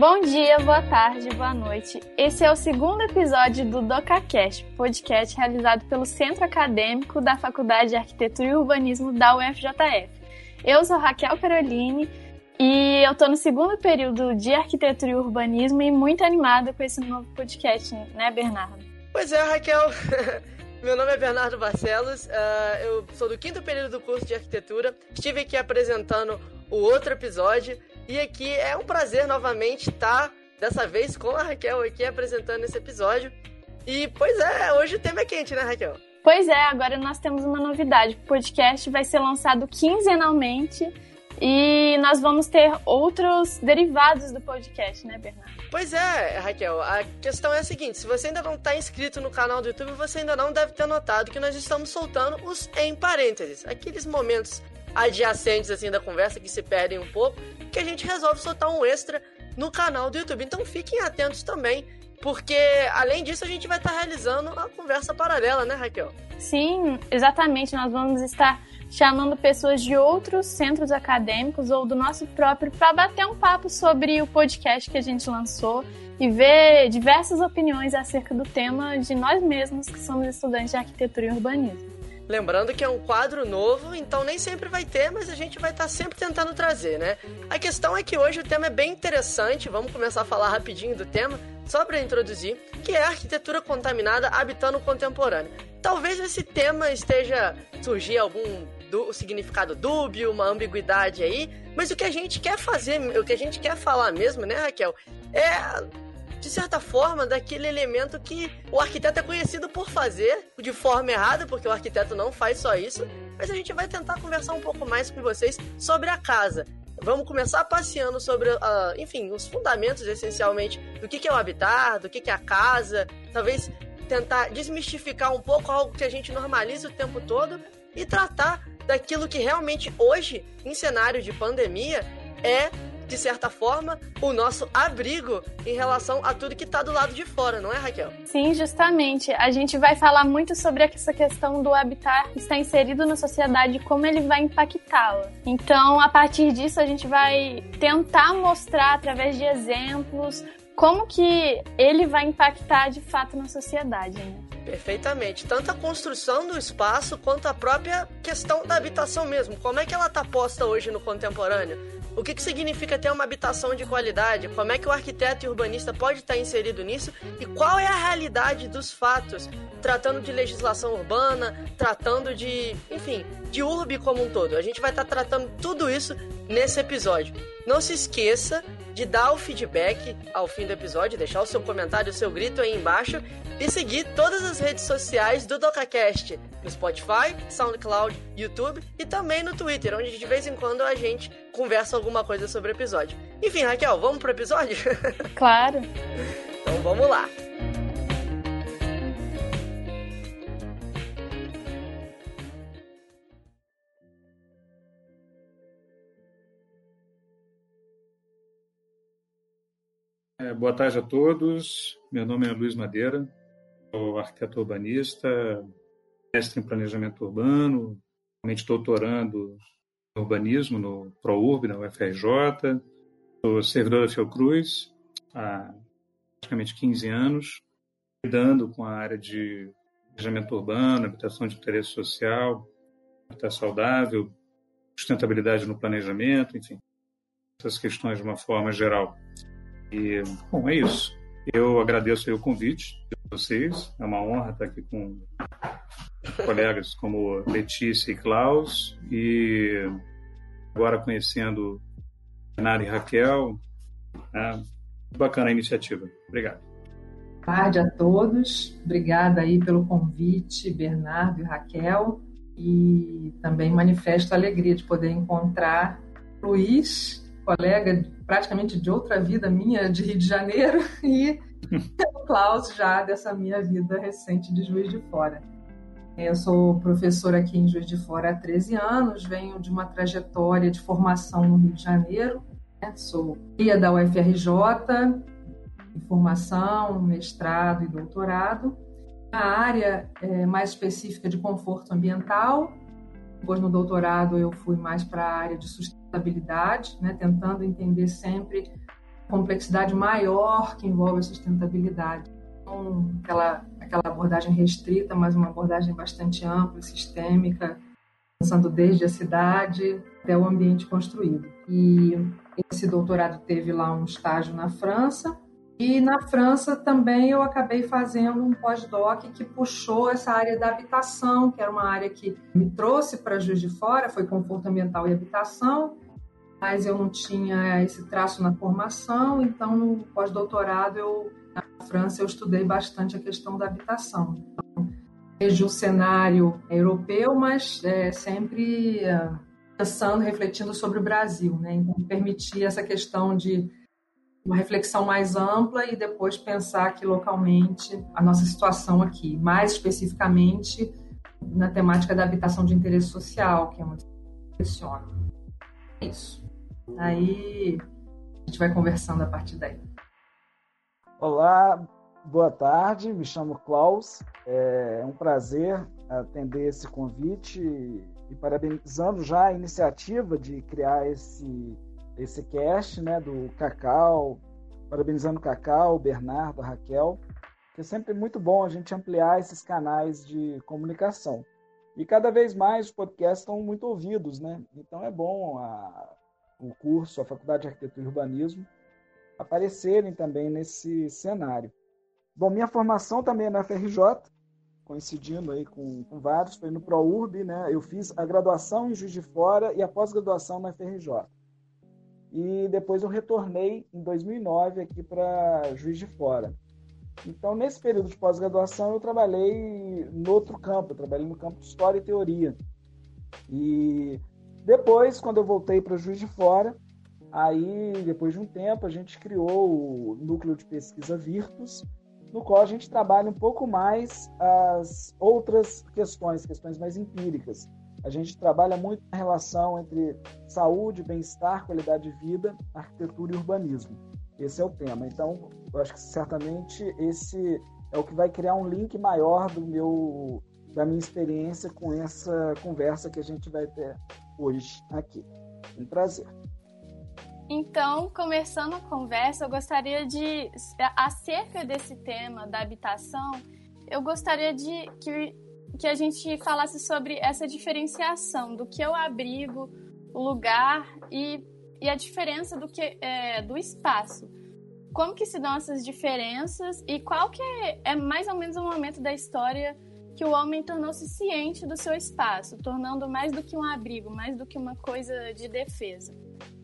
Bom dia, boa tarde, boa noite. Esse é o segundo episódio do DocaCast, podcast realizado pelo Centro Acadêmico da Faculdade de Arquitetura e Urbanismo da UFJF. Eu sou Raquel Caroline e eu estou no segundo período de Arquitetura e Urbanismo e muito animada com esse novo podcast, né, Bernardo? Pois é, Raquel. Meu nome é Bernardo Barcelos, uh, eu sou do quinto período do curso de arquitetura. Estive aqui apresentando o outro episódio e aqui é um prazer novamente estar, dessa vez com a Raquel aqui apresentando esse episódio. E pois é, hoje o tema é quente, né, Raquel? Pois é, agora nós temos uma novidade. O podcast vai ser lançado quinzenalmente e nós vamos ter outros derivados do podcast, né, Bernardo? Pois é, Raquel. A questão é a seguinte: se você ainda não está inscrito no canal do YouTube, você ainda não deve ter notado que nós estamos soltando os em parênteses aqueles momentos adjacentes assim da conversa que se perdem um pouco, que a gente resolve soltar um extra no canal do YouTube. Então fiquem atentos também, porque além disso a gente vai estar realizando a conversa paralela, né, Raquel? Sim, exatamente. Nós vamos estar chamando pessoas de outros centros acadêmicos ou do nosso próprio para bater um papo sobre o podcast que a gente lançou e ver diversas opiniões acerca do tema de nós mesmos que somos estudantes de arquitetura e urbanismo. Lembrando que é um quadro novo, então nem sempre vai ter, mas a gente vai estar tá sempre tentando trazer, né? A questão é que hoje o tema é bem interessante, vamos começar a falar rapidinho do tema, só para introduzir, que é a arquitetura contaminada habitando o contemporâneo. Talvez esse tema esteja surgir algum do, significado dúbio, uma ambiguidade aí, mas o que a gente quer fazer, o que a gente quer falar mesmo, né, Raquel, é de certa forma, daquele elemento que o arquiteto é conhecido por fazer de forma errada, porque o arquiteto não faz só isso, mas a gente vai tentar conversar um pouco mais com vocês sobre a casa. Vamos começar passeando sobre, uh, enfim, os fundamentos essencialmente do que, que é o habitar, do que, que é a casa, talvez tentar desmistificar um pouco algo que a gente normaliza o tempo todo e tratar daquilo que realmente hoje, em cenário de pandemia, é de certa forma, o nosso abrigo em relação a tudo que está do lado de fora, não é, Raquel? Sim, justamente. A gente vai falar muito sobre essa questão do habitar estar inserido na sociedade e como ele vai impactá-la. Então, a partir disso, a gente vai tentar mostrar através de exemplos como que ele vai impactar de fato na sociedade. Né? Perfeitamente. Tanto a construção do espaço quanto a própria questão da habitação mesmo. Como é que ela está posta hoje no contemporâneo? O que, que significa ter uma habitação de qualidade? Como é que o arquiteto e urbanista pode estar inserido nisso? E qual é a realidade dos fatos? Tratando de legislação urbana, tratando de, enfim, de urbe como um todo. A gente vai estar tratando tudo isso nesse episódio. Não se esqueça de dar o feedback ao fim do episódio, deixar o seu comentário, o seu grito aí embaixo e seguir todas as redes sociais do DocaCast no Spotify, SoundCloud, YouTube e também no Twitter, onde de vez em quando a gente conversa alguma coisa sobre o episódio. Enfim, Raquel, vamos pro episódio? Claro. então vamos lá. É, boa tarde a todos. Meu nome é Luiz Madeira, sou arquiteto urbanista, mestre em planejamento urbano, atualmente doutorando urbanismo no ProURB, na UFRJ. Sou servidor da Fiocruz há praticamente 15 anos, lidando com a área de planejamento urbano, habitação de interesse social, habitat saudável, sustentabilidade no planejamento, enfim, essas questões de uma forma geral. E, bom, é isso. Eu agradeço o convite de vocês. É uma honra estar aqui com colegas como Letícia e Klaus. E agora conhecendo Nara e Raquel. Né? Bacana a iniciativa. Obrigado. Boa tarde a todos. Obrigada aí pelo convite, Bernardo e Raquel. E também manifesto a alegria de poder encontrar Luiz, colega praticamente de outra vida minha de Rio de Janeiro, e o Klaus já dessa minha vida recente de Juiz de Fora. Eu sou professora aqui em Juiz de Fora há 13 anos, venho de uma trajetória de formação no Rio de Janeiro, né? sou guia da UFRJ, em formação, mestrado e doutorado. Na área é, mais específica de conforto ambiental, depois no doutorado eu fui mais para a área de sustentabilidade, né? tentando entender sempre complexidade maior que envolve a sustentabilidade. Então, aquela, aquela abordagem restrita, mas uma abordagem bastante ampla, sistêmica, pensando desde a cidade até o ambiente construído. E esse doutorado teve lá um estágio na França, e na França também eu acabei fazendo um pós-doc que puxou essa área da habitação, que era uma área que me trouxe para Juiz de Fora, foi conforto ambiental e habitação, mas eu não tinha esse traço na formação, então no pós-doutorado eu França eu estudei bastante a questão da habitação. Vejo o cenário europeu, mas é, sempre é, pensando, refletindo sobre o Brasil, né? Então permitir essa questão de uma reflexão mais ampla e depois pensar aqui localmente a nossa situação aqui, mais especificamente na temática da habitação de interesse social, que é muito questiona. É isso. Aí a gente vai conversando a partir daí. Olá, boa tarde. Me chamo Klaus. É um prazer atender esse convite e parabenizando já a iniciativa de criar esse esse cast, né, do Cacau, parabenizando o Cacau, o Bernardo, a Raquel, que é sempre muito bom a gente ampliar esses canais de comunicação. E cada vez mais os podcasts estão muito ouvidos, né? Então é bom a, o curso, a Faculdade de Arquitetura e Urbanismo, aparecerem também nesse cenário. Bom, minha formação também é na FRJ, coincidindo aí com, com vários, foi no ProURB, né? Eu fiz a graduação em Juiz de Fora e a pós-graduação na FRJ e depois eu retornei em 2009 aqui para Juiz de Fora. Então, nesse período de pós-graduação, eu trabalhei no outro campo, eu trabalhei no campo de História e Teoria. E depois, quando eu voltei para Juiz de Fora, aí, depois de um tempo, a gente criou o Núcleo de Pesquisa Virtus, no qual a gente trabalha um pouco mais as outras questões, questões mais empíricas. A gente trabalha muito na relação entre saúde, bem-estar, qualidade de vida, arquitetura e urbanismo. Esse é o tema. Então, eu acho que certamente esse é o que vai criar um link maior do meu da minha experiência com essa conversa que a gente vai ter hoje aqui. Um prazer. Então, começando a conversa, eu gostaria de, acerca desse tema da habitação, eu gostaria de que que a gente falasse sobre essa diferenciação do que é o abrigo, o lugar e, e a diferença do que é, do espaço. Como que se dão essas diferenças e qual que é, é mais ou menos o momento da história que o homem tornou-se ciente do seu espaço, tornando mais do que um abrigo, mais do que uma coisa de defesa.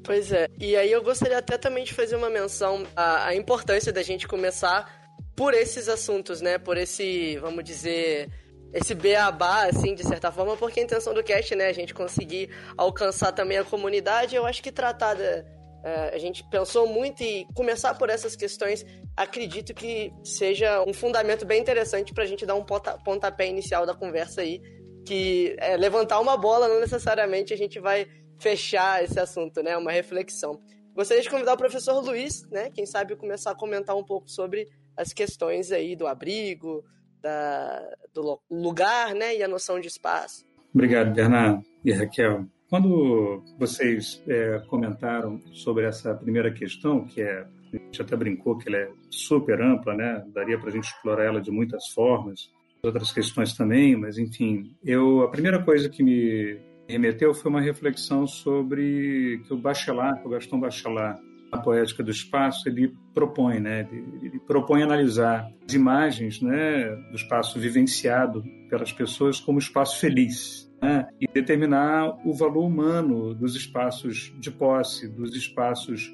Pois é, e aí eu gostaria até também de fazer uma menção à, à importância da gente começar por esses assuntos, né? Por esse, vamos dizer, esse beabá, assim, de certa forma, porque a intenção do cast, né, a gente conseguir alcançar também a comunidade, eu acho que tratada. É, a gente pensou muito e começar por essas questões, acredito que seja um fundamento bem interessante para a gente dar um pontapé inicial da conversa aí, que é levantar uma bola, não necessariamente a gente vai fechar esse assunto, né? Uma reflexão. Gostaria de convidar o professor Luiz, né? Quem sabe começar a comentar um pouco sobre as questões aí do abrigo, da, do lugar né, e a noção de espaço. Obrigado, Bernardo e Raquel. Quando vocês é, comentaram sobre essa primeira questão, que é, a gente até brincou que ela é super ampla, né? daria para a gente explorar ela de muitas formas, outras questões também, mas enfim, eu a primeira coisa que me remeteu foi uma reflexão sobre que o Bachelard, o Gaston Bachelard, a poética do espaço, ele propõe, né? Ele propõe analisar as imagens, né, do espaço vivenciado pelas pessoas como espaço feliz, né? E determinar o valor humano dos espaços de posse, dos espaços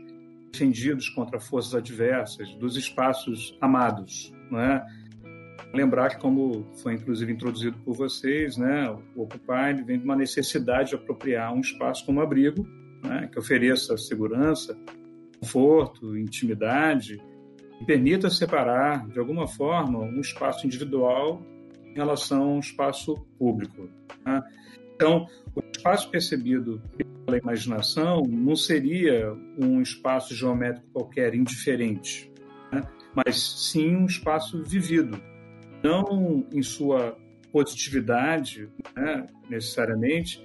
defendidos contra forças adversas, dos espaços amados, né? Lembrar que, como foi inclusive introduzido por vocês, né, o Occupy vem de uma necessidade de apropriar um espaço como abrigo, né, que ofereça segurança, conforto, intimidade, e permita separar, de alguma forma, um espaço individual em relação a um espaço público. Né? Então, o espaço percebido pela imaginação não seria um espaço geométrico qualquer, indiferente, né? mas sim um espaço vivido, não em sua positividade, né, necessariamente,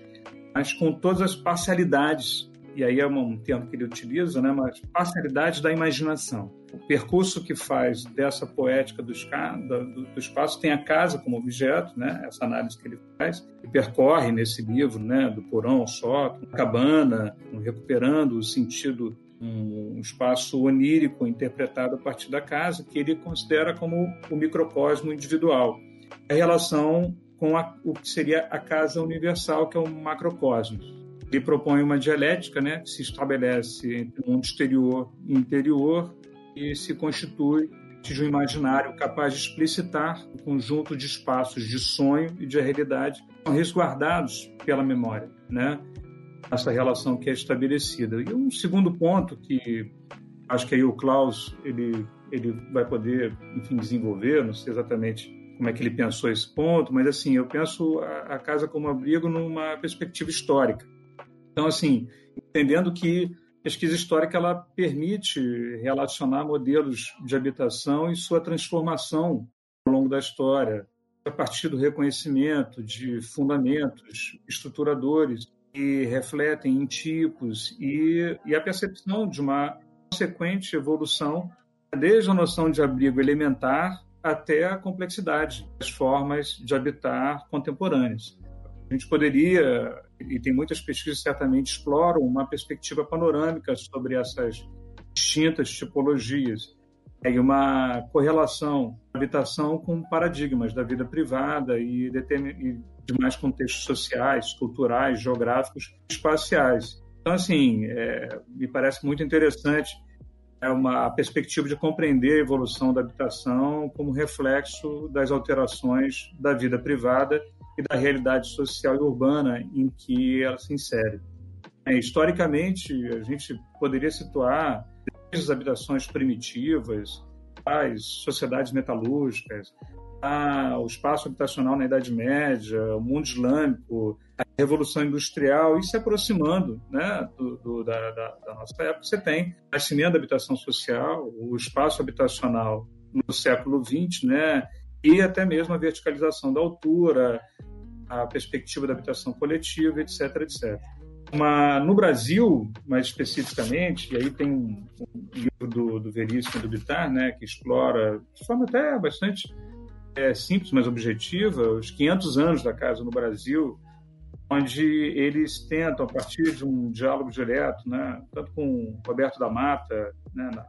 mas com todas as parcialidades e aí é um termo que ele utiliza, né, mas parcialidade da imaginação. O percurso que faz dessa poética do espaço tem a casa como objeto, né, essa análise que ele faz, e percorre nesse livro, né, do porão ao sótão, cabana, recuperando o sentido um espaço onírico interpretado a partir da casa, que ele considera como o microcosmo individual. A relação com a, o que seria a casa universal, que é o macrocosmos. Ele propõe uma dialética né, que se estabelece entre o mundo exterior e interior e se constitui de um imaginário capaz de explicitar o conjunto de espaços de sonho e de realidade resguardados pela memória, né? Essa relação que é estabelecida. E um segundo ponto que acho que aí o Klaus ele ele vai poder, enfim, desenvolver, não sei exatamente como é que ele pensou esse ponto, mas assim, eu penso a, a casa como abrigo numa perspectiva histórica. Então, assim, entendendo que pesquisa histórica ela permite relacionar modelos de habitação e sua transformação ao longo da história, a partir do reconhecimento de fundamentos estruturadores que refletem em tipos e, e a percepção de uma consequente evolução desde a noção de abrigo elementar até a complexidade das formas de habitar contemporâneas. A gente poderia, e tem muitas pesquisas certamente exploram, uma perspectiva panorâmica sobre essas distintas tipologias e uma correlação da habitação com paradigmas da vida privada e, e demais contextos sociais, culturais, geográficos, espaciais. Então, assim, é, me parece muito interessante é uma perspectiva de compreender a evolução da habitação como reflexo das alterações da vida privada e da realidade social e urbana em que ela se insere. É, historicamente, a gente poderia situar desde as habitações primitivas, as sociedades metalúrgicas, o espaço habitacional na Idade Média, o mundo islâmico, a Revolução Industrial, e se aproximando né, do, do, da, da, da, nossa época, você tem o nascimento da habitação social, o espaço habitacional no século XX, né, e até mesmo a verticalização da altura, a perspectiva da habitação coletiva, etc, etc. Uma, no Brasil, mais especificamente, e aí tem um, um livro do, do Veríssimo do Bitar, né, que explora de forma até bastante é, simples, mas objetiva, os 500 anos da casa no Brasil, onde eles tentam, a partir de um diálogo direto, né, tanto com Roberto da Mata, né, na,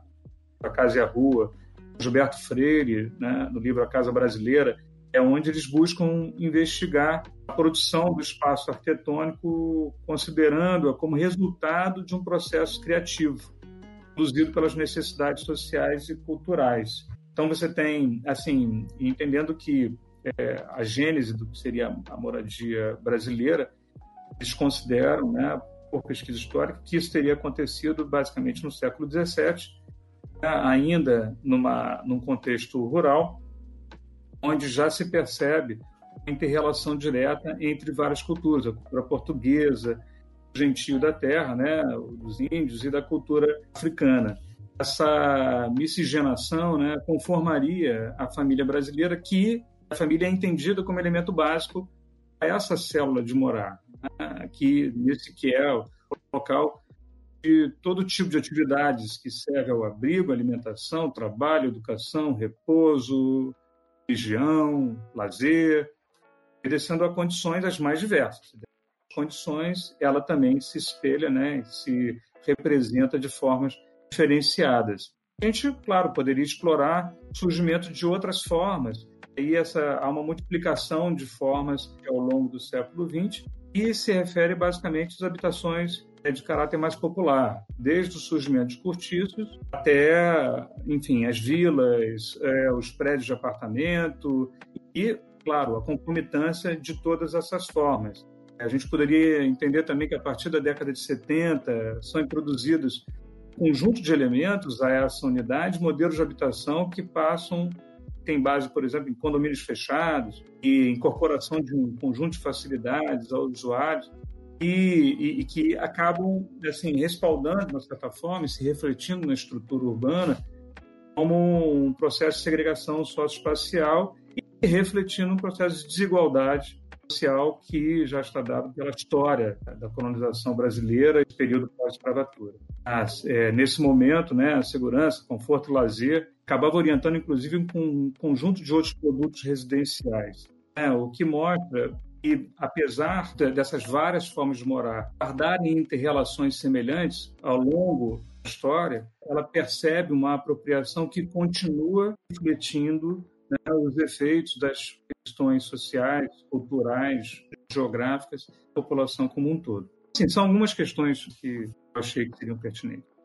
na Casa e a Rua, Gilberto Freire, né, no livro A Casa Brasileira, é onde eles buscam investigar a produção do espaço arquitetônico, considerando-a como resultado de um processo criativo, produzido pelas necessidades sociais e culturais. Então você tem, assim, entendendo que é, a gênese do que seria a moradia brasileira, eles consideram, né, por pesquisa histórica, que isso teria acontecido basicamente no século XVII, né, ainda numa, num contexto rural, onde já se percebe a interrelação direta entre várias culturas, a cultura portuguesa, o gentio da terra, né, dos índios e da cultura africana. Essa miscigenação né, conformaria a família brasileira, que a família é entendida como elemento básico a essa célula de morar, né, que nesse que é o local de todo tipo de atividades que serve ao abrigo, alimentação, trabalho, educação, repouso, religião, lazer, obedecendo a condições as mais diversas. As condições, ela também se espelha, né, se representa de formas diferenciadas. A gente, claro, poderia explorar o surgimento de outras formas. E essa há uma multiplicação de formas ao longo do século XX e se refere basicamente às habitações é de caráter mais popular, desde o surgimento de cortiços até, enfim, as vilas, é, os prédios de apartamento e, claro, a concomitância de todas essas formas. A gente poderia entender também que a partir da década de 70 são introduzidos conjunto de elementos a essa unidade, modelos de habitação que passam tem base, por exemplo, em condomínios fechados e incorporação de um conjunto de facilidades aos usuários e, e, e, que acabam assim respaldando, de uma certa forma, e se refletindo na estrutura urbana como um processo de segregação socioespacial e refletindo um processo de desigualdade social que já está dado pela história da colonização brasileira e período pós-escravatura. É, nesse momento, né, a segurança, conforto lazer acabava orientando, inclusive, um conjunto de outros produtos residenciais, né, o que mostra que, apesar dessas várias formas de morar guardarem interrelações semelhantes ao longo da história, ela percebe uma apropriação que continua refletindo né, os efeitos das questões sociais, culturais, geográficas da população como um todo. Sim, são algumas questões que eu achei que seriam pertinentes.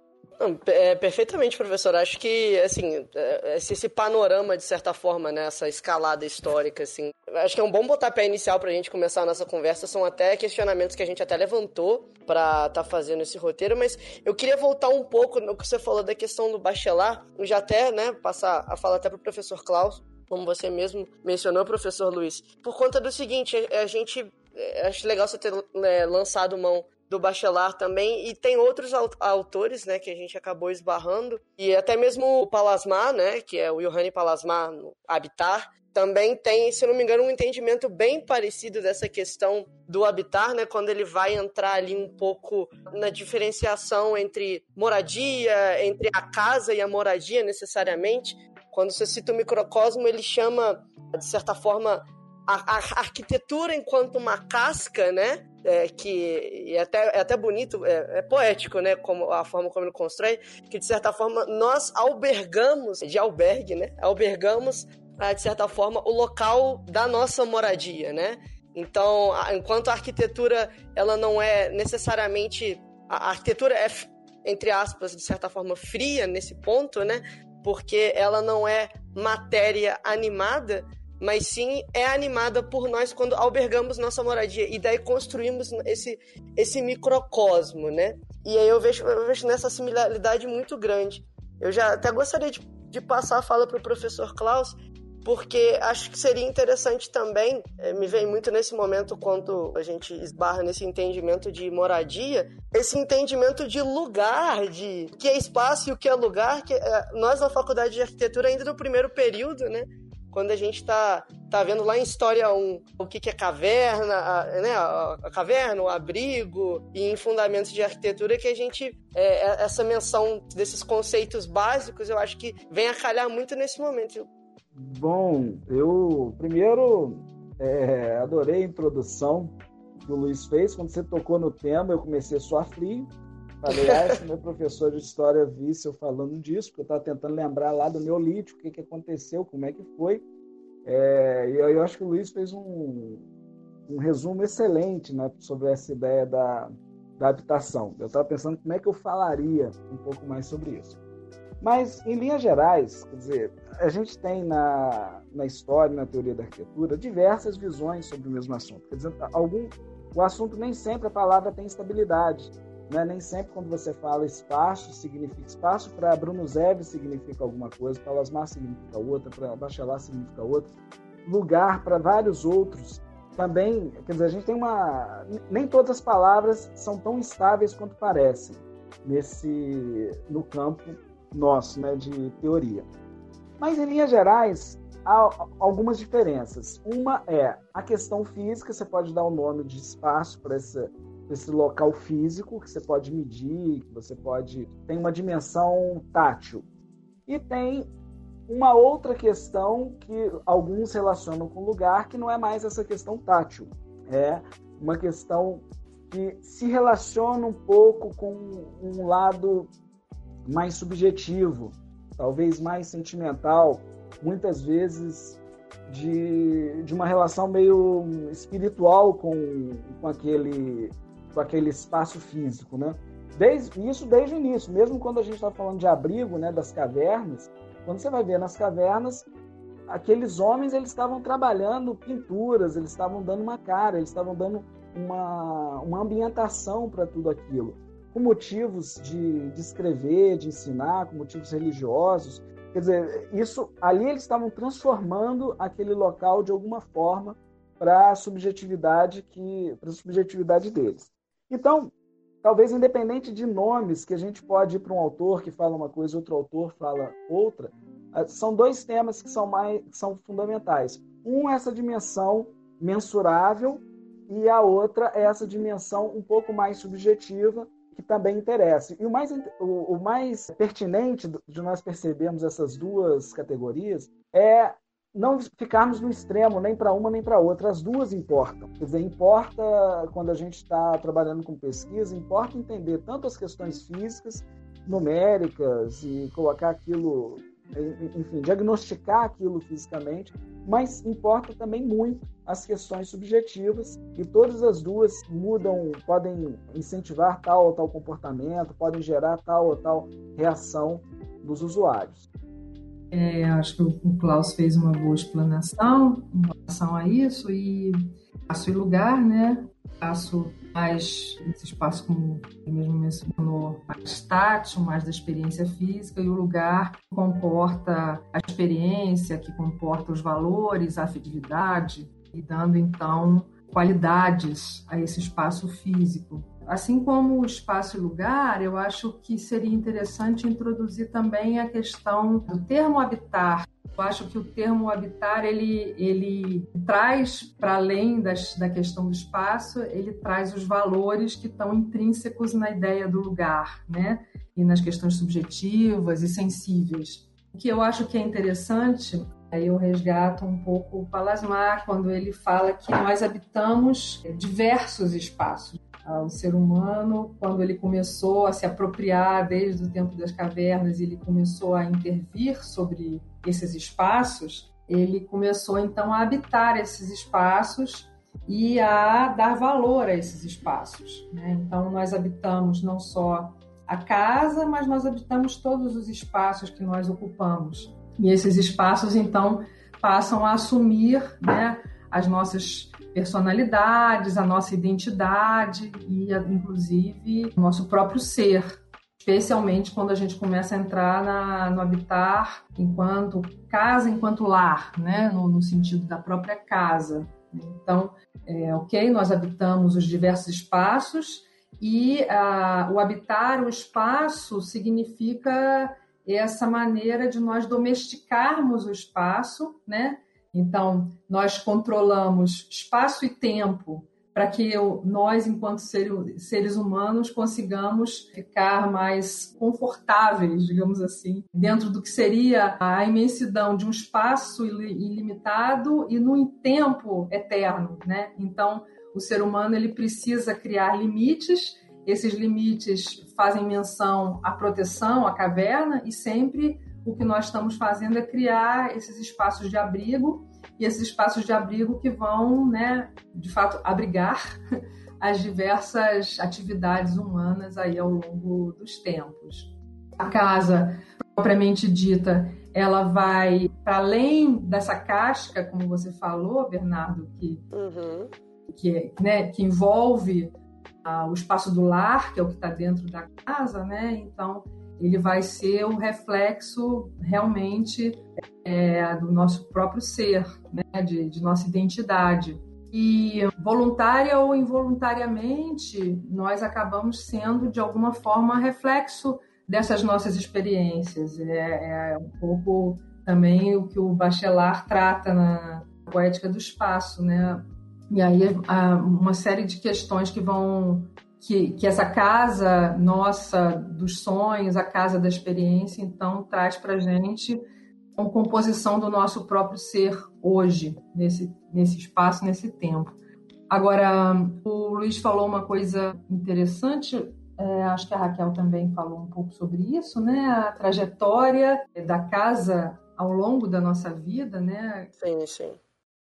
É, perfeitamente, professor. Acho que, assim, é, esse, panorama, de certa forma, né, essa escalada histórica, assim, acho que é um bom botar pé inicial para a gente começar a nossa conversa. São até questionamentos que a gente até levantou para estar tá fazendo esse roteiro, mas eu queria voltar um pouco no que você falou da questão do bachelar, já até, né, passar a fala até para o professor Klaus, como você mesmo mencionou, professor Luiz, por conta do seguinte, a gente é, acho legal você ter é, lançado mão do Bachelard também, e tem outros autores, né, que a gente acabou esbarrando, e até mesmo o Palasmar, né, que é o Johanny Palasmar no Habitar, também tem, se não me engano, um entendimento bem parecido dessa questão do habitar, né? Quando ele vai entrar ali um pouco na diferenciação entre moradia, entre a casa e a moradia necessariamente. Quando você cita o microcosmo, ele chama, de certa forma, a, a arquitetura enquanto uma casca, né? É, que é até, é até bonito, é, é, poético, né? Como, a forma como ele constrói, que de certa forma nós albergamos, de albergue, né? Albergamos, ah, de certa forma, o local da nossa moradia, né? Então, enquanto a arquitetura ela não é necessariamente. A arquitetura é, entre aspas, de certa forma, fria nesse ponto, né? Porque ela não é matéria animada, mas sim é animada por nós quando albergamos nossa moradia e daí construímos esse, esse microcosmo, né? E aí eu vejo, eu vejo nessa similaridade muito grande. Eu já até gostaria de, de passar a fala para o professor Klaus, porque acho que seria interessante também, é, me vem muito nesse momento quando a gente esbarra nesse entendimento de moradia, esse entendimento de lugar, de que é espaço e o que é lugar, que é, nós na faculdade de arquitetura ainda no primeiro período, né, quando a gente está tá vendo lá em História 1 o que, que é caverna, a, né, a, caverna, o abrigo, e em Fundamentos de Arquitetura, que a gente, é, é, essa menção desses conceitos básicos, eu acho que vem a calhar muito nesse momento. Bom, eu primeiro é, adorei a introdução que o Luiz fez. Quando você tocou no tema, eu comecei a frio. Falei, ah, meu professor de história visse eu falando disso, porque eu estava tentando lembrar lá do Neolítico, o que, que aconteceu, como é que foi. É, e eu acho que o Luiz fez um, um resumo excelente né, sobre essa ideia da, da habitação. Eu estava pensando como é que eu falaria um pouco mais sobre isso. Mas, em linhas gerais, quer dizer, a gente tem na, na história, na teoria da arquitetura, diversas visões sobre o mesmo assunto. Quer dizer, algum, o assunto nem sempre a palavra tem estabilidade. Né? Nem sempre quando você fala espaço significa espaço, para Bruno Zev significa alguma coisa, para Lasmar significa outra, para Bachelard significa outra. Lugar para vários outros também, quer dizer, a gente tem uma nem todas as palavras são tão estáveis quanto parecem nesse no campo nosso, né, de teoria. Mas em linhas gerais, há algumas diferenças. Uma é a questão física, você pode dar o um nome de espaço para esse local físico que você pode medir, que você pode tem uma dimensão tátil. E tem uma outra questão que alguns relacionam com lugar, que não é mais essa questão tátil. É uma questão que se relaciona um pouco com um lado mais subjetivo, talvez mais sentimental, muitas vezes de, de uma relação meio espiritual com, com aquele com aquele espaço físico, né? Desde, isso desde o início, mesmo quando a gente está falando de abrigo, né, das cavernas, quando você vai ver nas cavernas, aqueles homens eles estavam trabalhando pinturas, eles estavam dando uma cara, eles estavam dando uma, uma ambientação para tudo aquilo, com motivos de, de escrever, de ensinar, com motivos religiosos. Quer dizer, isso ali eles estavam transformando aquele local de alguma forma para a subjetividade que para a subjetividade deles. Então, talvez independente de nomes que a gente pode ir para um autor que fala uma coisa, outro autor fala outra, ah, são dois temas que são mais que são fundamentais. Um essa dimensão mensurável e a outra é essa dimensão um pouco mais subjetiva que também interessa. E o mais, o, o mais pertinente de nós percebermos essas duas categorias é não ficarmos no extremo, nem para uma nem para outra. As duas importam. Quer dizer, importa, quando a gente está trabalhando com pesquisa, importa entender tanto as questões físicas, numéricas e colocar aquilo enfim, diagnosticar aquilo fisicamente, mas importa também muito as questões subjetivas e todas as duas mudam, podem incentivar tal ou tal comportamento, podem gerar tal ou tal reação dos usuários. É, acho que o Klaus fez uma boa explanação em relação a isso e passo e lugar, né? Passo mais esse espaço, como ele mesmo mencionou, mais tátil, mais da experiência física, e o lugar que comporta a experiência, que comporta os valores, a afetividade, e dando então qualidades a esse espaço físico. Assim como o espaço e lugar, eu acho que seria interessante introduzir também a questão do termo habitar eu acho que o termo habitar ele, ele traz para além das, da questão do espaço, ele traz os valores que estão intrínsecos na ideia do lugar, né? E nas questões subjetivas e sensíveis. O que eu acho que é interessante, aí eu resgato um pouco o Palasmar quando ele fala que nós habitamos diversos espaços o ser humano, quando ele começou a se apropriar desde o tempo das cavernas, ele começou a intervir sobre esses espaços, ele começou então a habitar esses espaços e a dar valor a esses espaços. Né? Então, nós habitamos não só a casa, mas nós habitamos todos os espaços que nós ocupamos. E esses espaços, então, passam a assumir né, as nossas personalidades, a nossa identidade e, inclusive, o nosso próprio ser especialmente quando a gente começa a entrar na, no habitar enquanto casa, enquanto lar, né? no, no sentido da própria casa. Então, é, ok, nós habitamos os diversos espaços e uh, o habitar o espaço significa essa maneira de nós domesticarmos o espaço, né? Então, nós controlamos espaço e tempo para que eu, nós, enquanto ser, seres humanos, consigamos ficar mais confortáveis, digamos assim, dentro do que seria a imensidão de um espaço ilimitado e num tempo eterno, né? Então, o ser humano ele precisa criar limites. Esses limites fazem menção à proteção, à caverna, e sempre o que nós estamos fazendo é criar esses espaços de abrigo e esses espaços de abrigo que vão, né, de fato, abrigar as diversas atividades humanas aí ao longo dos tempos. A casa, propriamente dita, ela vai para além dessa casca, como você falou, Bernardo, que, uhum. que, né, que envolve o espaço do lar, que é o que está dentro da casa, né? Então, ele vai ser o reflexo realmente é, do nosso próprio ser, né? de, de nossa identidade. E voluntária ou involuntariamente, nós acabamos sendo, de alguma forma, reflexo dessas nossas experiências. É, é um pouco também o que o Bachelard trata na poética do espaço, né? E aí uma série de questões que vão que, que essa casa nossa dos sonhos, a casa da experiência, então traz para gente uma composição do nosso próprio ser hoje, nesse, nesse espaço, nesse tempo. Agora, o Luiz falou uma coisa interessante, é, acho que a Raquel também falou um pouco sobre isso, né? A trajetória da casa ao longo da nossa vida, né? Sim, sim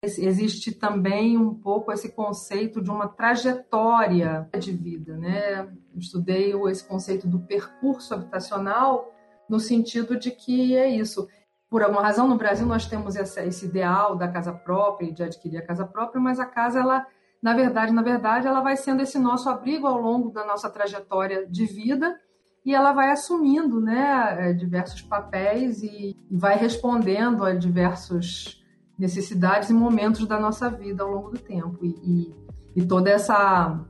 existe também um pouco esse conceito de uma trajetória de vida, né? estudei esse conceito do percurso habitacional no sentido de que é isso. Por alguma razão, no Brasil nós temos esse ideal da casa própria e de adquirir a casa própria, mas a casa, ela, na verdade, na verdade, ela vai sendo esse nosso abrigo ao longo da nossa trajetória de vida e ela vai assumindo, né, diversos papéis e vai respondendo a diversos necessidades e momentos da nossa vida ao longo do tempo. E, e, e toda essa,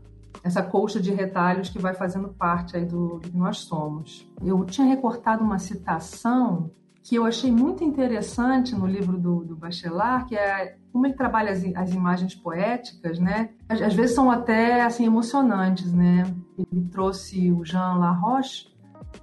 essa colcha de retalhos que vai fazendo parte aí do, do que nós somos. Eu tinha recortado uma citação que eu achei muito interessante no livro do, do Bachelard, que é como ele trabalha as, as imagens poéticas, né? Às, às, vezes são até assim emocionantes, né? Ele trouxe o Jean Laroche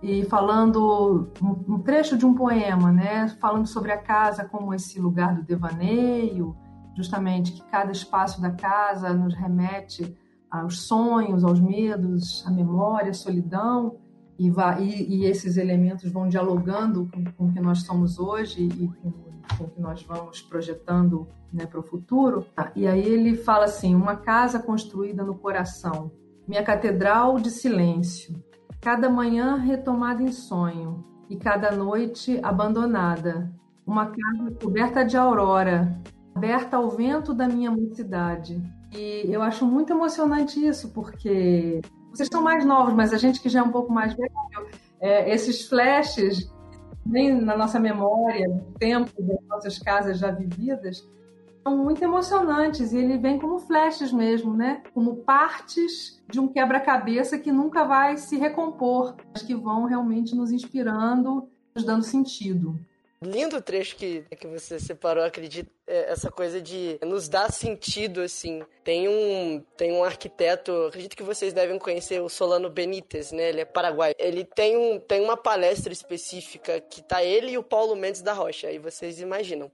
e falando um, trecho de um poema, né? Falando sobre a casa como esse lugar do devaneio, justamente que cada espaço da casa nos remete aos sonhos, aos medos, à memória, à solidão, e, vai, e, e esses elementos vão dialogando com, com, o que nós somos hoje e com, com o que nós vamos projetando né, para o futuro. E aí ele fala assim: uma casa construída no coração, minha catedral de silêncio, cada manhã retomada em sonho e cada noite abandonada, uma casa coberta de aurora, aberta ao vento da minha mocidade. E eu acho muito emocionante isso, porque vocês são mais novos, mas a gente que já é um pouco mais velho, é, esses flashes vêm na nossa memória do tempo das nossas casas já vividas são muito emocionantes e ele vem como flashes mesmo, né? Como partes de um quebra-cabeça que nunca vai se recompor, mas que vão realmente nos inspirando, nos dando sentido lindo trecho que, que você separou, acredito, é, essa coisa de nos dar sentido, assim. Tem um, tem um arquiteto, acredito que vocês devem conhecer, o Solano Benítez, né? Ele é paraguaio. Ele tem, um, tem uma palestra específica que tá ele e o Paulo Mendes da Rocha, aí vocês imaginam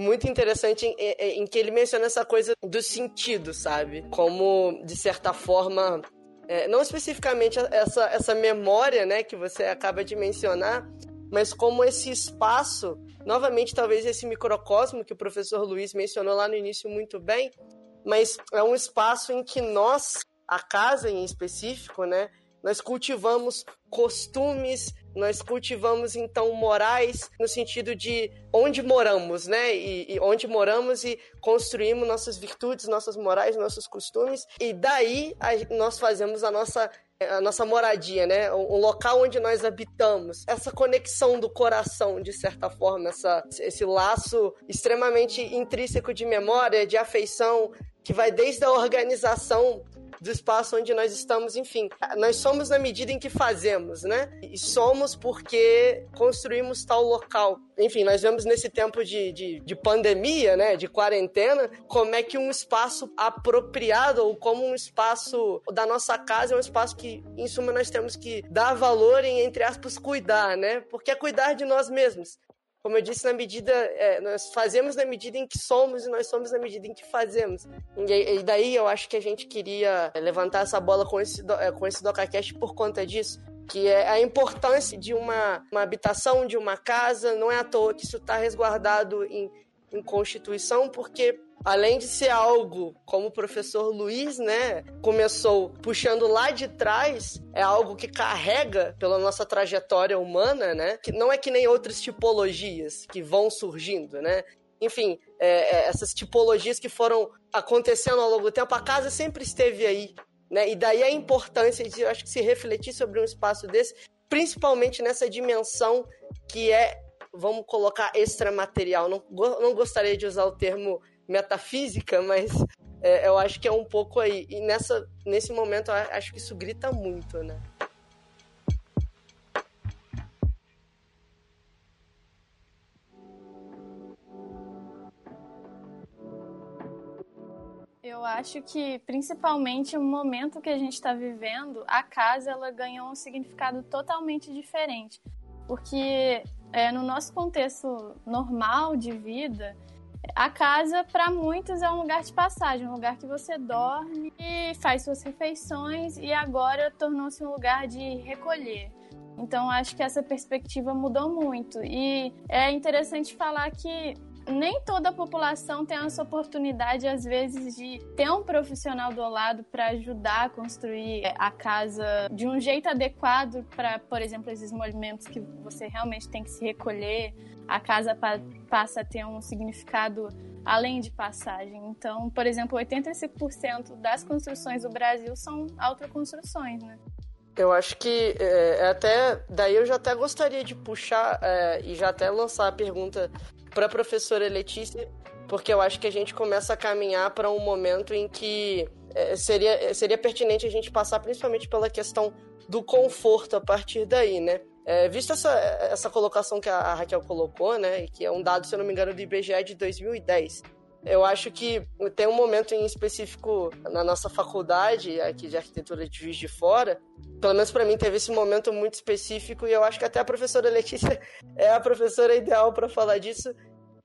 muito interessante em, em, em, que ele menciona essa coisa do sentido, sabe? Como, de certa forma, é, não especificamente essa, essa memória, né, que você acaba de mencionar, mas como esse espaço, novamente, talvez esse microcosmo que o professor Luiz mencionou lá no início muito bem, mas é um espaço em que nós, a casa em específico, né, nós cultivamos costumes, nós cultivamos então morais no sentido de onde moramos, né? E, e, onde moramos e construímos nossas virtudes, nossas morais, nossos costumes, e daí a, nós fazemos a nossa a nossa moradia, né? O, local onde nós habitamos. Essa conexão do coração, de certa forma, essa, esse laço extremamente intrínseco de memória, de afeição, que vai desde a organização do espaço onde nós estamos, enfim. Nós somos na medida em que fazemos, né? E somos porque construímos tal local. Enfim, nós vemos nesse tempo de, de, de pandemia, né? De quarentena, como é que um espaço apropriado, ou como um espaço da nossa casa é um espaço que, em suma, nós temos que dar valor e, entre aspas, cuidar, né? Porque é cuidar de nós mesmos como eu disse, na medida. É, nós fazemos na medida em que somos e nós somos na medida em que fazemos. E, e daí eu acho que a gente queria levantar essa bola com esse, é, com esse DocaCast por conta disso. Que é a importância de uma, uma habitação, de uma casa. Não é à toa que isso está resguardado em, em Constituição, porque além de ser algo, como o professor Luiz, né, começou puxando lá de trás, é algo que carrega pela nossa trajetória humana, né, que não é que nem outras tipologias que vão surgindo, né. Enfim, é, é, essas tipologias que foram acontecendo ao longo do tempo, a casa sempre esteve aí, né, e daí a importância de, acho que se refletir sobre um espaço desse, principalmente nessa dimensão que é vamos colocar extramaterial. Não, não gostaria de usar o termo metafísica, mas é, eu acho que é um pouco aí. E nessa, nesse momento, acho que isso grita muito, né? Eu acho que, principalmente no momento que a gente está vivendo, a casa ela ganhou um significado totalmente diferente. Porque é, no nosso contexto normal de vida, a casa, para muitos, é um lugar de passagem, um lugar que você dorme e faz suas refeições e agora tornou-se um lugar de recolher. Então, acho que essa perspectiva mudou muito. E é interessante falar que nem toda a população tem essa oportunidade, às vezes, de ter um profissional do lado para ajudar a construir a casa de um jeito adequado para, por exemplo, esses movimentos que você realmente tem que se recolher. A casa pa passa a ter um significado além de passagem. Então, por exemplo, 85% das construções do Brasil são autoconstruções, né? Eu acho que é, é, até daí eu já até gostaria de puxar é, e já até lançar a pergunta para a professora Letícia, porque eu acho que a gente começa a caminhar para um momento em que é, seria, seria pertinente a gente passar principalmente pela questão do conforto a partir daí, né? É, visto essa, essa colocação que a Raquel colocou, né, que é um dado, se eu não me engano, do IBGE de 2010, eu acho que tem um momento em específico na nossa faculdade, aqui de arquitetura de Juiz de Fora, pelo menos para mim teve esse momento muito específico e eu acho que até a professora Letícia é a professora ideal para falar disso,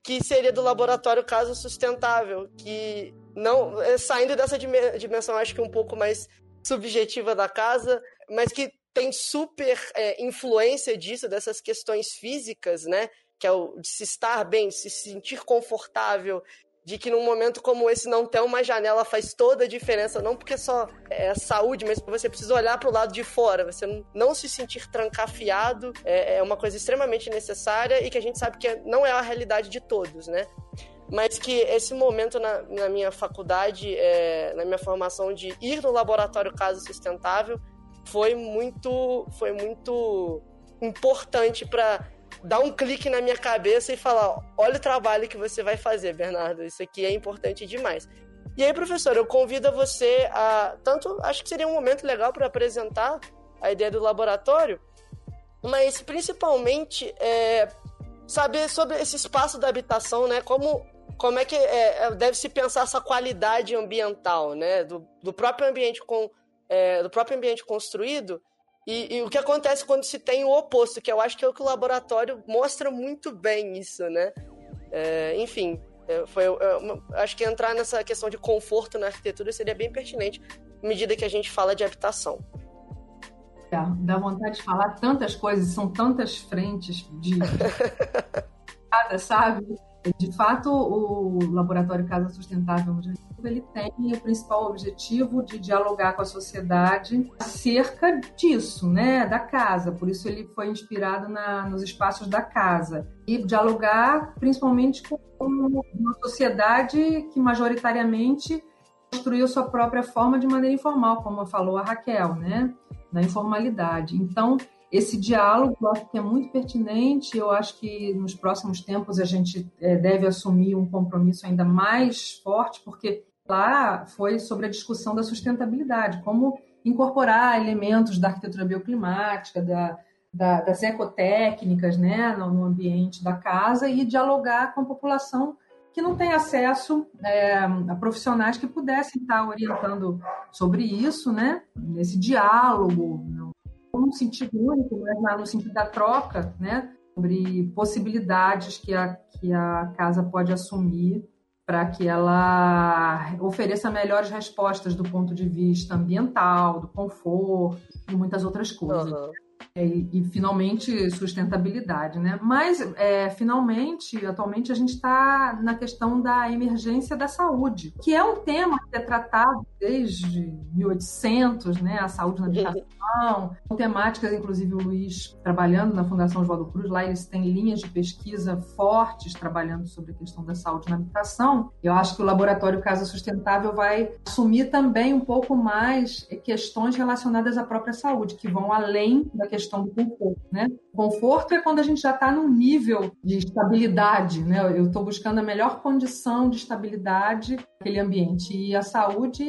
que seria do laboratório caso sustentável, que não é, saindo dessa dimensão acho que um pouco mais subjetiva da casa, mas que tem super é, influência disso dessas questões físicas, né? Que é o de se estar bem, se sentir confortável, de que num momento como esse não ter uma janela faz toda a diferença, não porque só é saúde, mas você precisa olhar para o lado de fora, você não se sentir trancafiado é, é uma coisa extremamente necessária e que a gente sabe que não é a realidade de todos, né? Mas que esse momento na, na minha faculdade, é, na minha formação de ir no laboratório Casa Sustentável, foi muito, foi muito importante para dar um clique na minha cabeça e falar: olha o trabalho que você vai fazer, Bernardo, isso aqui é importante demais. E aí, professor, eu convido você a. Tanto acho que seria um momento legal para apresentar a ideia do laboratório, mas principalmente é, saber sobre esse espaço da habitação, né? Como, como é que é, é deve se pensar essa qualidade ambiental, né? Do, do próprio ambiente com, é, do próprio ambiente construído e, e, o que acontece quando se tem o oposto, que eu acho que é o que o laboratório mostra muito bem isso, né? É, enfim, é, foi, eu, acho que entrar nessa questão de conforto na arquitetura seria bem pertinente à medida que a gente fala de habitação. Dá, dá vontade de falar tantas coisas, são tantas frentes de, de sabe? De fato, o Laboratório Casa Sustentável ele tem o principal objetivo de dialogar com a sociedade acerca disso, né, da casa. Por isso ele foi inspirado na, nos espaços da casa e dialogar principalmente com uma sociedade que majoritariamente construiu sua própria forma de maneira informal, como falou a Raquel, né, na informalidade. Então esse diálogo eu acho que é muito pertinente. Eu acho que nos próximos tempos a gente é, deve assumir um compromisso ainda mais forte, porque lá foi sobre a discussão da sustentabilidade, como incorporar elementos da arquitetura bioclimática, da, da, das ecotécnicas né, no, ambiente da casa e dialogar com a população que não tem acesso é, a profissionais que pudessem estar orientando sobre isso, né? Nesse diálogo, no sentido único, mas no sentido da troca, né? Sobre possibilidades que a, que a casa pode assumir para que ela ofereça melhores respostas do ponto de vista ambiental, do conforto e muitas outras coisas. Uhum. É, e, e, finalmente sustentabilidade, né? Mas é, finalmente, atualmente a gente está na questão da emergência da saúde, que é um tema que é tratado desde 1800, né? A saúde na habitação, temáticas, inclusive o Luiz trabalhando na Fundação Oswaldo Cruz, lá eles têm linhas de pesquisa fortes trabalhando sobre a questão da saúde na habitação. Eu acho que o laboratório Casa Sustentável vai assumir também um pouco mais questões relacionadas à própria saúde, que vão além da questão questão do conforto, né? Conforto é quando a gente já está num nível de estabilidade, né? Eu estou buscando a melhor condição de estabilidade naquele ambiente e a saúde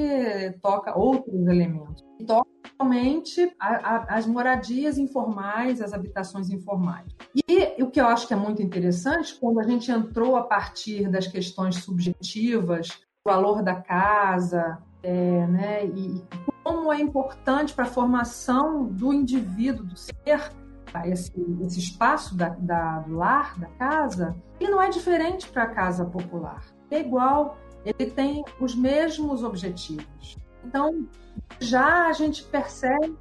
toca outros elementos. E toca realmente as moradias informais, as habitações informais. E o que eu acho que é muito interessante, quando a gente entrou a partir das questões subjetivas, o valor da casa, é, né, e como é importante para a formação do indivíduo, do ser, esse, esse espaço da, da, do lar, da casa, ele não é diferente para a casa popular. É igual, ele tem os mesmos objetivos. Então, já a gente percebe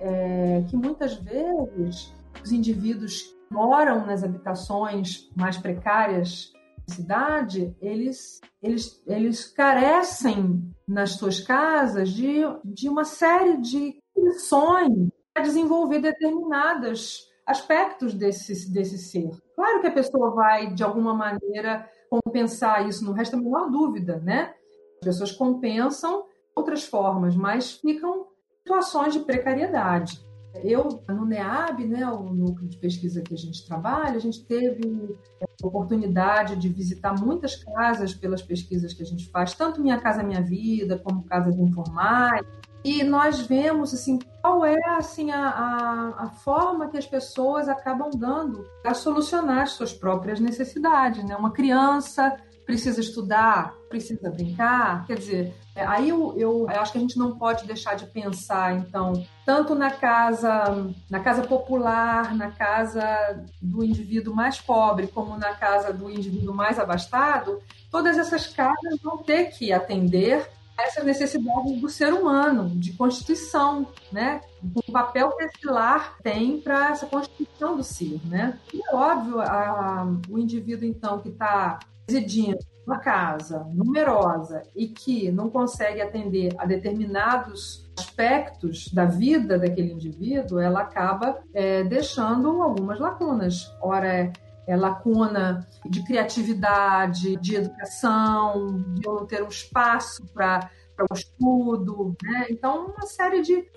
é, que muitas vezes os indivíduos que moram nas habitações mais precárias cidade, eles, eles, eles carecem nas suas casas de, de uma série de condições para desenvolver determinados aspectos desse, desse ser. Claro que a pessoa vai, de alguma maneira, compensar isso, não resta a menor dúvida, né? As pessoas compensam outras formas, mas ficam situações de precariedade. Eu, no NEAB, né, o núcleo de pesquisa que a gente trabalha, a gente teve a oportunidade de visitar muitas casas pelas pesquisas que a gente faz, tanto Minha Casa Minha Vida, como Casas Informais, e nós vemos assim qual é assim a, a, a, forma que as pessoas acabam dando para solucionar as suas próprias necessidades. Né? Uma criança precisa estudar, precisa brincar, quer dizer, é, aí eu, eu, eu, acho que a gente não pode deixar de pensar, então, tanto na casa, na casa popular, na casa do indivíduo mais pobre, como na casa do indivíduo mais abastado, todas essas casas vão ter que atender essas necessidades do ser humano, de constituição, né? O papel que esse lar tem para essa constituição do ser, né? E é óbvio, a, o indivíduo, então, que está residindo uma casa numerosa e que não consegue atender a determinados aspectos da vida daquele indivíduo, ela acaba é, deixando algumas lacunas. Ora, é, é lacuna de criatividade, de educação, de não ter um espaço para para o estudo, né? Então, uma série de,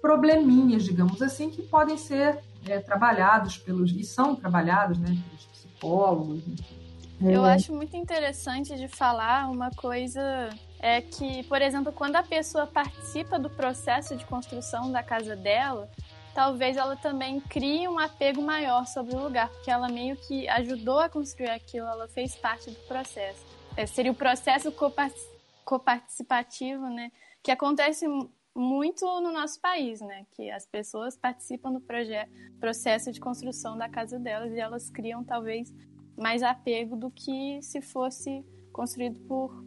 probleminhas, digamos assim, que podem ser é, trabalhados pelos e são trabalhados, né, pelos psicólogos. Eu é. acho muito interessante de falar uma coisa é que, por exemplo, quando a pessoa participa do processo de construção da casa dela, talvez ela também crie um apego maior sobre o lugar, porque ela meio que ajudou a construir aquilo, ela fez parte do processo. É, seria o processo coparticipativo, né? Que acontece muito no nosso país, né? Que as pessoas participam do processo de construção da casa delas e elas criam talvez mais apego do que se fosse construído por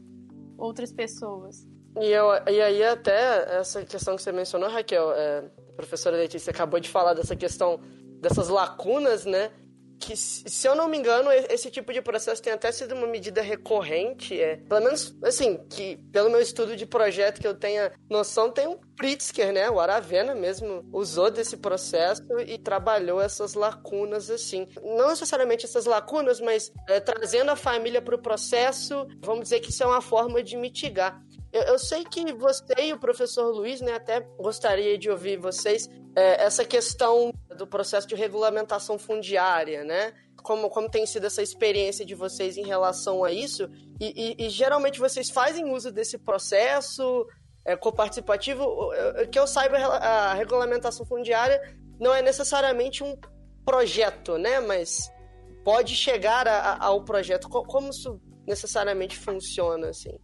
outras pessoas. E, eu, e aí até essa questão que você mencionou, Raquel, é, a professora Letícia acabou de falar dessa questão dessas lacunas, né? Que, se eu não me engano, esse tipo de processo tem até sido uma medida recorrente. É, pelo menos, assim, que pelo meu estudo de projeto que eu tenha noção, tem um Pritzker, né? O Aravena mesmo usou desse processo e trabalhou essas lacunas assim. Não necessariamente essas lacunas, mas é, trazendo a família para o processo, vamos dizer que isso é uma forma de mitigar. Eu, eu, sei que você e o professor Luiz, né, até gostaria de ouvir vocês é, essa questão do processo de regulamentação fundiária, né? Como, como tem sido essa experiência de vocês em relação a isso? E, e, e geralmente vocês fazem uso desse processo é, coparticipativo? Que eu saiba, a regulamentação fundiária não é necessariamente um projeto, né? Mas pode chegar a, a, ao projeto. Como isso necessariamente funciona, assim?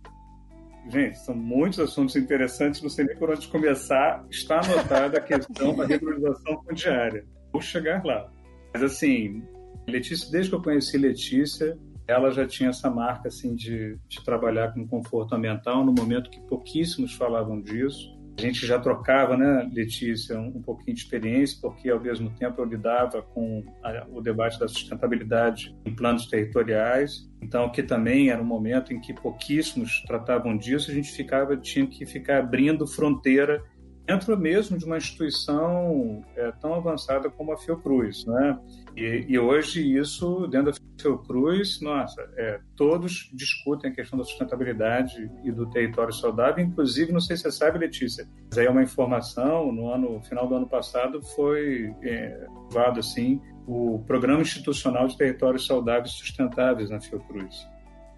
Gente, são muitos assuntos interessantes, não sei nem por onde começar. Está anotada a questão da regularização fundiária. Vou chegar lá. Mas, assim, Letícia, desde que eu conheci Letícia, ela já tinha essa marca, assim, de, de trabalhar com conforto ambiental, no momento que pouquíssimos falavam disso. A gente já trocava, né, Letícia, um, pouquinho de experiência, porque ao mesmo tempo eu lidava com a, o debate da sustentabilidade em planos territoriais. Então, que também era um momento em que pouquíssimos tratavam disso, a gente ficava tinha que ficar abrindo fronteira dentro mesmo de uma instituição é, tão avançada como a Fiocruz, né? E, e, hoje isso, dentro da Fiocruz, nossa, é, todos discutem a questão da sustentabilidade e do território saudável, inclusive, não sei se você sabe, Letícia, mas aí é uma informação, no ano final do ano passado foi é, assim, o Programa Institucional de Territórios Saudáveis e Sustentáveis na Fiocruz.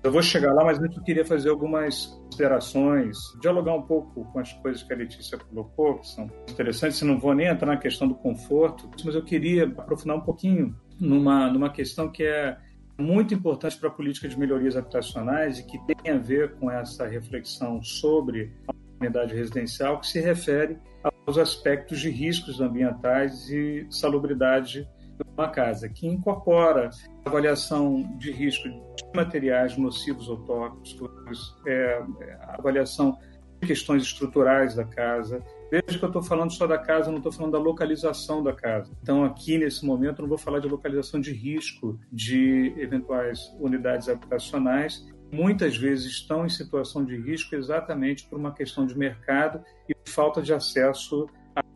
Eu vou chegar lá, mas antes eu queria fazer algumas considerações, dialogar um pouco com as coisas que a Letícia colocou, que são interessantes. Não vou nem entrar na questão do conforto, mas eu queria aprofundar um pouquinho numa, numa questão que é muito importante para a política de melhorias habitacionais e que tem a ver com essa reflexão sobre a unidade residencial, que se refere aos aspectos de riscos ambientais e salubridade de uma casa, que incorpora avaliação de risco de materiais nocivos ou tóxicos, é, avaliação de questões estruturais da casa. Veja que eu estou falando só da casa, não estou falando da localização da casa. Então, aqui nesse momento, não vou falar de localização de risco de eventuais unidades habitacionais. Muitas vezes estão em situação de risco exatamente por uma questão de mercado e falta de acesso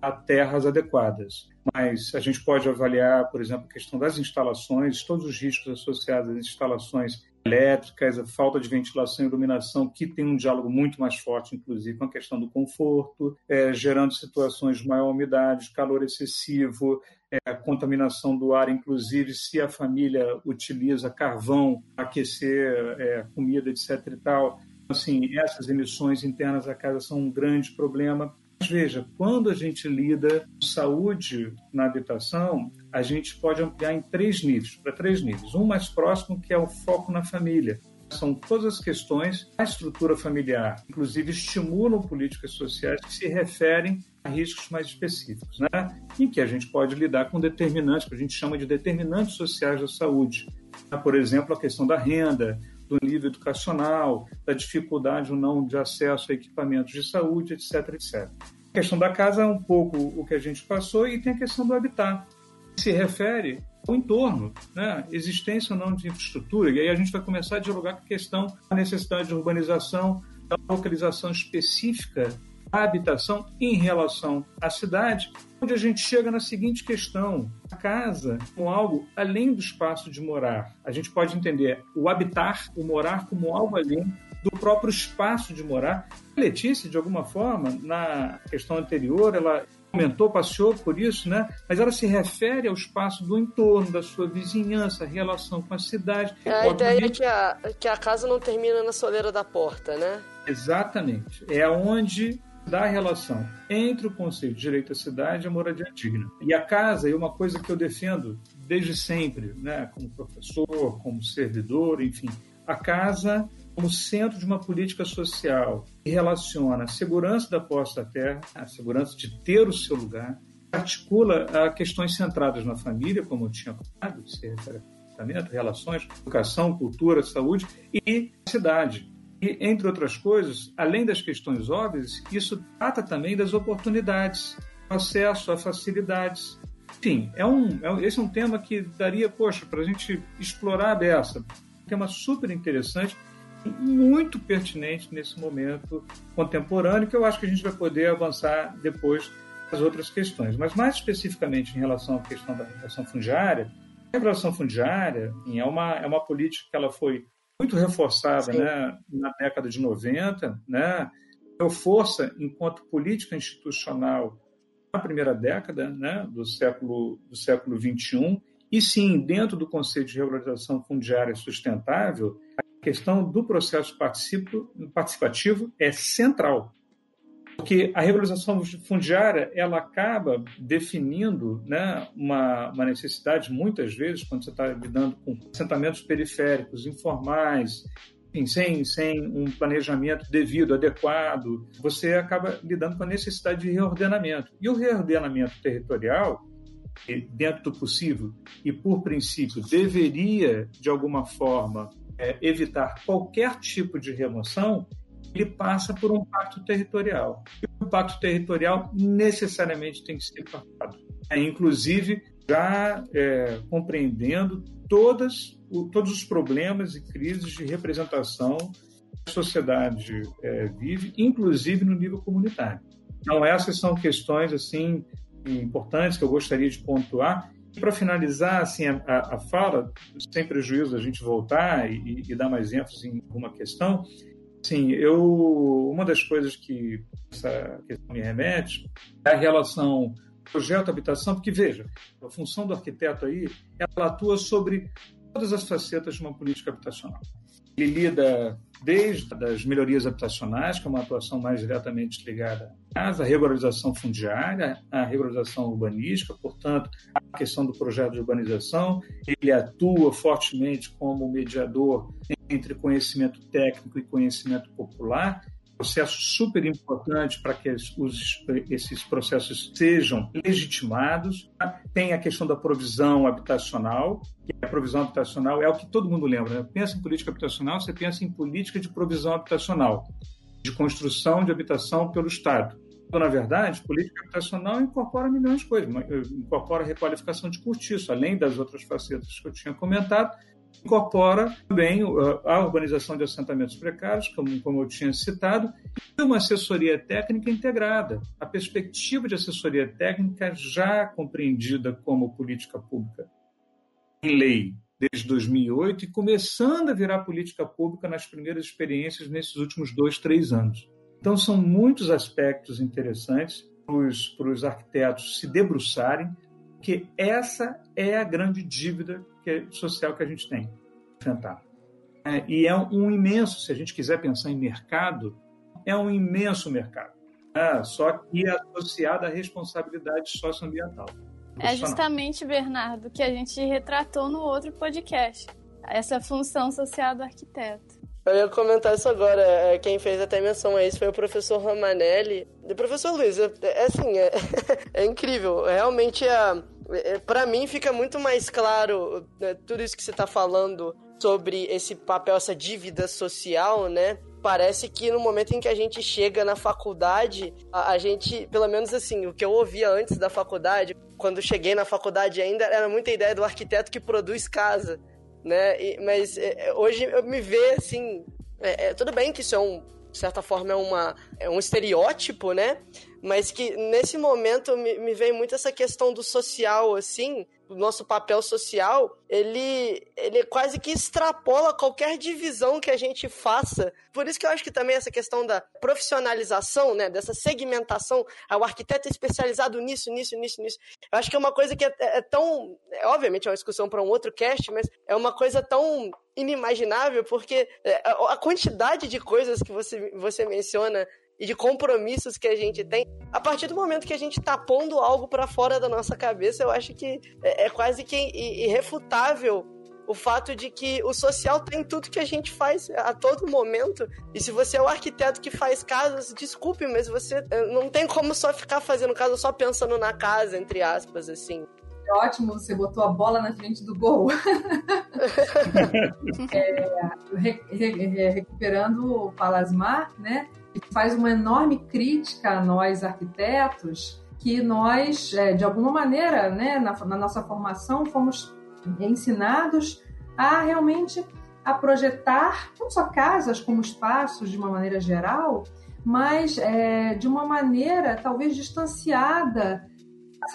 a terras adequadas. Mas a gente pode avaliar, por exemplo, a questão das instalações, todos os riscos associados às instalações elétricas, a falta de ventilação e iluminação, que tem um diálogo muito mais forte, inclusive, com a questão do conforto, é, gerando situações de maior umidade, calor excessivo, é, contaminação do ar, inclusive se a família utiliza carvão aquecer é, comida, etc. e tal. Assim, essas emissões internas da casa são um grande problema veja, quando a gente lida com saúde na habitação, a gente pode ampliar em três níveis, para três níveis. Um mais próximo, que é o foco na família. São todas as questões da estrutura familiar, inclusive estimulam políticas sociais que se referem a riscos mais específicos, né? em que a gente pode lidar com determinantes, que a gente chama de determinantes sociais da saúde. Por exemplo, a questão da renda, do nível educacional, da dificuldade ou não de acesso a equipamentos de saúde, etc, etc. A questão da casa é um pouco o que a gente passou e tem a questão do habitat, que se refere ao entorno, né? existência ou não de infraestrutura. E aí a gente vai começar a dialogar com a questão da necessidade de urbanização, da localização específica da habitação em relação à cidade onde a gente chega na seguinte questão: a casa como algo além do espaço de morar. A gente pode entender o habitar, o morar como algo além do próprio espaço de morar. A Letícia, de alguma forma, na questão anterior, ela comentou, passeou por isso, né? Mas ela se refere ao espaço do entorno, da sua vizinhança, a relação com a cidade. A ideia é que a, que a casa não termina na soleira da porta, né? Exatamente. É onde da relação entre o conceito de direito à cidade e a moradia digna. E a casa é uma coisa que eu defendo desde sempre, né, como professor, como servidor, enfim. A casa como centro de uma política social que relaciona a segurança da posse da terra, a segurança de ter o seu lugar, articula a questões centradas na família, como eu tinha falado, se refere relações, educação, cultura, saúde e cidade e, entre outras coisas, além das questões óbvias, isso trata também das oportunidades, acesso a facilidades. Enfim, é um, é, esse é um tema que daria, poxa, para a gente explorar a beça. Um tema super interessante muito pertinente nesse momento contemporâneo, que eu acho que a gente vai poder avançar depois das outras questões. Mas mais especificamente em relação à questão da regulação fundiária, a regulação fundiária é uma, é uma política que ela foi muito reforçada né, na década de 90, né, deu força enquanto política institucional na primeira década né, do século do século 21 e sim dentro do conceito de regularização fundiária sustentável a questão do processo participativo é central porque a regularização fundiária ela acaba definindo né, uma, uma necessidade, muitas vezes, quando você está lidando com assentamentos periféricos, informais, sem, sem um planejamento devido, adequado, você acaba lidando com a necessidade de reordenamento. E o reordenamento territorial, dentro do possível e por princípio, deveria, de alguma forma, é, evitar qualquer tipo de remoção, ele passa por um pacto territorial. E o pacto territorial necessariamente tem que ser pactuado. É, inclusive, já é, compreendendo todas, o, todos os problemas e crises de representação que a sociedade é, vive, inclusive no nível comunitário. Então, essas são questões assim importantes que eu gostaria de pontuar. E para finalizar assim, a, a, fala, sem prejuízo da gente voltar e, e dar mais ênfase em alguma questão, Sim, eu uma das coisas que essa questão me remete é a relação projeto habitação, porque veja, a função do arquiteto aí, ela atua sobre todas as facetas de uma política habitacional. Ele lida desde as melhorias habitacionais, que é uma atuação mais diretamente ligada à regularização fundiária, a regularização urbanística, portanto, a questão do projeto de urbanização. Ele atua fortemente como mediador entre conhecimento técnico e conhecimento popular, processo super importante para que os, esses processos sejam legitimados. Tem a questão da provisão habitacional, que a provisão habitacional é o que todo mundo lembra. Né? Pensa em política habitacional, você pensa em política de provisão habitacional, de construção de habitação pelo Estado. Então, na verdade, política habitacional incorpora milhões de coisas, incorpora requalificação de cortiço, além das outras facetas que eu tinha comentado, incorpora também uh, a urbanização de assentamentos precários, como, como eu tinha citado, e uma assessoria técnica integrada. A perspectiva de assessoria técnica já compreendida como política pública em lei desde 2008 e começando a virar política pública nas primeiras experiências nesses últimos dois, três anos. Então, são muitos aspectos interessantes para os arquitetos se debruçarem, que essa é a grande dívida que, social que a gente tem enfrentar. É, e é um imenso, se a gente quiser pensar em mercado, é um imenso mercado. Ah, só que associada à responsabilidade socioambiental. É justamente, Bernardo, que a gente retratou no outro podcast. Essa função social do arquiteto. Eu ia comentar isso agora. É, quem fez até menção a isso foi o professor Romanelli. E professor Luiz, é, é assim, é, é incrível. Realmente, é, é para mim, fica muito mais claro né, tudo isso que você está falando sobre esse papel, essa dívida social, né? Parece que no momento em que a gente chega na faculdade, a, a gente, pelo menos assim, o que eu ouvia antes da faculdade, quando cheguei na faculdade ainda, era muita ideia do arquiteto que produz casa né? E, mas é, hoje eu me vê assim. É, é, tudo bem que isso é um, de certa forma, é, uma, é um estereótipo, né? Mas que nesse momento me, me vem muito essa questão do social, assim, o nosso papel social, ele, ele quase que extrapola qualquer divisão que a gente faça. Por isso que eu acho que também essa questão da profissionalização, né, dessa segmentação, ah, o arquiteto é especializado nisso, nisso, nisso, nisso. Eu acho que é uma coisa que é, é, é tão, é, obviamente é uma discussão para um outro cast, mas é uma coisa tão inimaginável porque é, a quantidade de coisas que você, você menciona e de compromissos que a gente tem, a partir do momento que a gente tá pondo algo para fora da nossa cabeça, eu acho que é, é quase que irrefutável o fato de que o social tem tudo que a gente faz a todo momento. E se você é o arquiteto que faz casas, desculpe, mas você é, não tem como só ficar fazendo casa só pensando na casa, entre aspas, assim. Ótimo, você botou a bola na frente do gol. é, re, re, recuperando o Palasmar, né? Faz uma enorme crítica a nós arquitetos, que nós, é, de alguma maneira, né, na, na nossa formação, fomos ensinados a realmente a projetar não só casas como espaços de uma maneira geral, mas é, de uma maneira talvez distanciada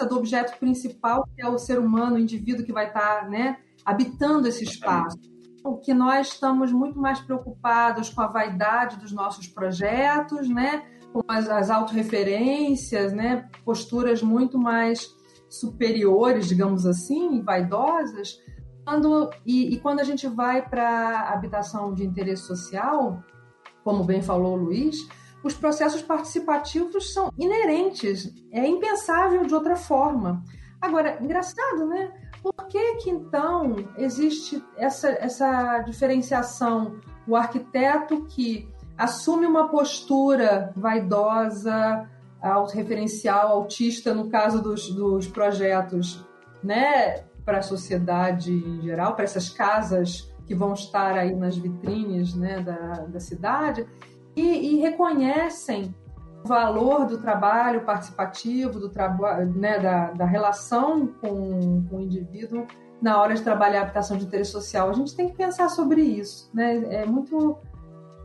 do objeto principal que é o ser humano, o indivíduo que vai estar né, habitando esse espaço que nós estamos muito mais preocupados com a vaidade dos nossos projetos, né? com as, as autorreferências, né? posturas muito mais superiores, digamos assim, vaidosas. Quando, e, e quando a gente vai para habitação de interesse social, como bem falou o Luiz, os processos participativos são inerentes, é impensável de outra forma. Agora, engraçado, né? Por que que então existe essa, essa diferenciação? O arquiteto que assume uma postura vaidosa, autorreferencial, autista, no caso dos, dos projetos, né, para a sociedade em geral, para essas casas que vão estar aí nas vitrines né, da, da cidade, e, e reconhecem valor do trabalho participativo, do trabalho, né, da, da relação com, com o indivíduo na hora de trabalhar a habitação de interesse social. A gente tem que pensar sobre isso. Né? É muito,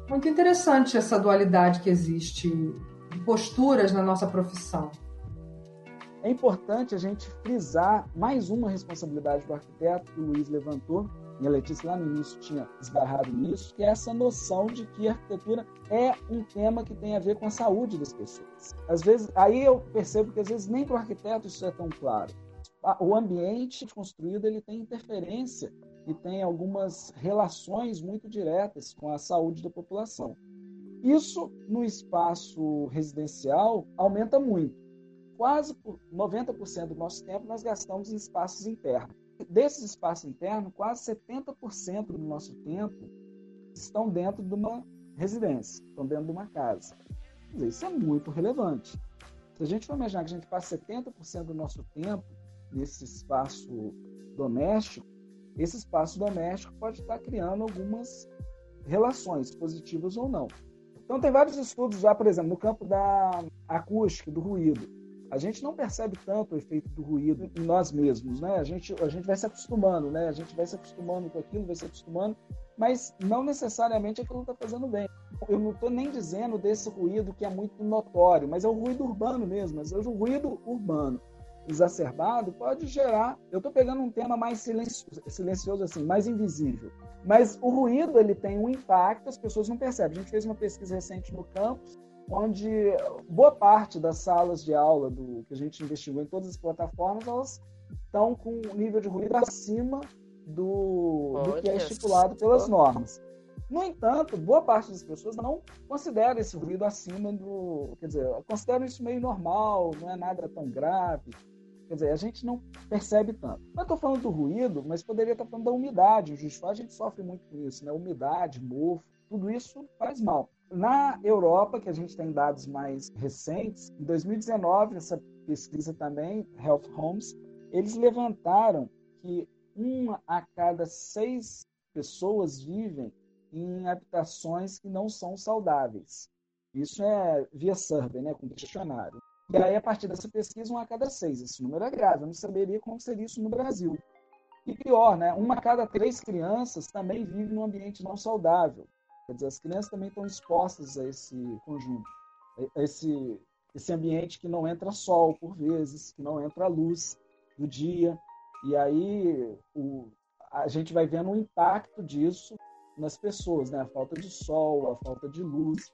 muito interessante essa dualidade que existe de posturas na nossa profissão. É importante a gente frisar mais uma responsabilidade do arquiteto que o Luiz levantou, e a Letícia lá no início tinha esbarrado nisso, que é essa noção de que a arquitetura é um tema que tem a ver com a saúde das pessoas. Às vezes, aí eu percebo que às vezes nem para o arquiteto isso é tão claro. O ambiente construído ele tem interferência e tem algumas relações muito diretas com a saúde da população. Isso no espaço residencial aumenta muito. Quase por 90% do nosso tempo nós gastamos em espaços internos desses espaços internos, quase 70% do nosso tempo estão dentro de uma residência, estão dentro de uma casa. Dizer, isso é muito relevante. Se a gente for imaginar que a gente passa 70% do nosso tempo nesse espaço doméstico, esse espaço doméstico pode estar criando algumas relações, positivas ou não. Então, tem vários estudos já, por exemplo, no campo da acústica, do ruído a gente não percebe tanto o efeito do ruído em nós mesmos, né? A gente, a gente vai se acostumando, né? A gente vai se acostumando com aquilo, vai se acostumando, mas não necessariamente aquilo está fazendo bem. Eu não estou nem dizendo desse ruído que é muito notório, mas é o ruído urbano mesmo. Mas o ruído urbano exacerbado pode gerar. Eu estou pegando um tema mais silencioso, silencioso assim, mais invisível. Mas o ruído ele tem um impacto, as pessoas não percebem. A gente fez uma pesquisa recente no campus onde boa parte das salas de aula do que a gente investigou em todas as plataformas, elas estão com um nível de ruído acima do, do que é estipulado pelas normas. No entanto, boa parte das pessoas não considera esse ruído acima do. Quer dizer, consideram isso meio normal, não é nada tão grave. Quer dizer, a gente não percebe tanto. Não estou falando do ruído, mas poderia estar falando da umidade. O justo a gente sofre muito com isso, né? Umidade, mofo, tudo isso faz mal. Na Europa, que a gente tem dados mais recentes, em 2019, essa pesquisa também, Health Homes, eles levantaram que uma a cada seis pessoas vivem em habitações que não são saudáveis. Isso é via survey, né, com questionário. E aí, a partir dessa pesquisa, uma a cada seis. Esse número é grave. Eu não saberia como seria isso no Brasil. E pior, né? Uma a cada três crianças também vive num ambiente não saudável. Quer dizer, as crianças também estão expostas a esse conjunto, a esse, esse ambiente que não entra sol por vezes, que não entra luz do dia. E aí o, a gente vai vendo o impacto disso nas pessoas, né? A falta de sol, a falta de luz.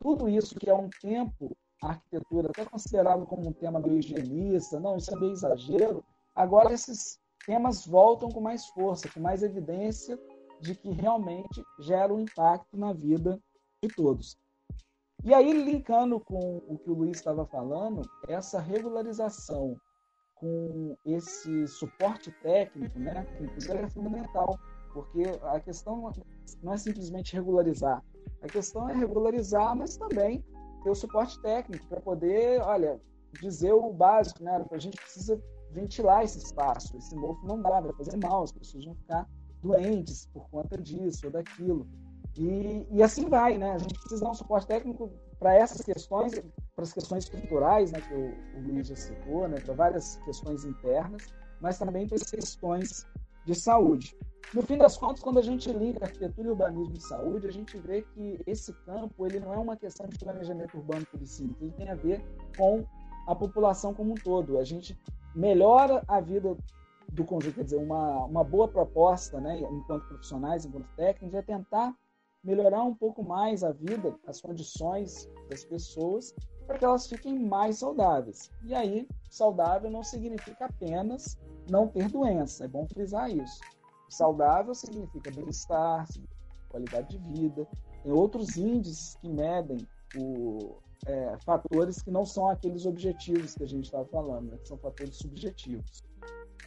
Tudo isso que é um tempo a arquitetura, até considerado como um tema meio higienista, não, isso é meio exagero. Agora esses temas voltam com mais força, com mais evidência de que realmente gera um impacto na vida de todos. E aí, linkando com o que o Luiz estava falando, essa regularização com esse suporte técnico, né, é fundamental, porque a questão não é simplesmente regularizar, a questão é regularizar, mas também ter o suporte técnico para poder, olha, dizer o básico, né? A gente precisa ventilar esse espaço, esse mofo não dá, vai fazer mal, as pessoas vão ficar doentes por conta disso ou daquilo. E, e assim vai, né? A gente precisa dar um suporte técnico para essas questões, para as questões estruturais, né, que o, o Luiz já citou, né, para várias questões internas, mas também para as questões de saúde. No fim das contas, quando a gente liga arquitetura, urbanismo e saúde, a gente vê que esse campo ele não é uma questão de planejamento urbano por si, ele tem a ver com a população como um todo. A gente melhora a vida do conjunto, quer dizer, uma, uma boa proposta, né, enquanto profissionais, enquanto técnicos, é tentar melhorar um pouco mais a vida, as condições das pessoas, para que elas fiquem mais saudáveis. E aí, saudável não significa apenas não ter doença, é bom frisar isso. Saudável significa bem-estar, qualidade de vida. Tem outros índices que medem o, é, fatores que não são aqueles objetivos que a gente estava falando, né, que são fatores subjetivos.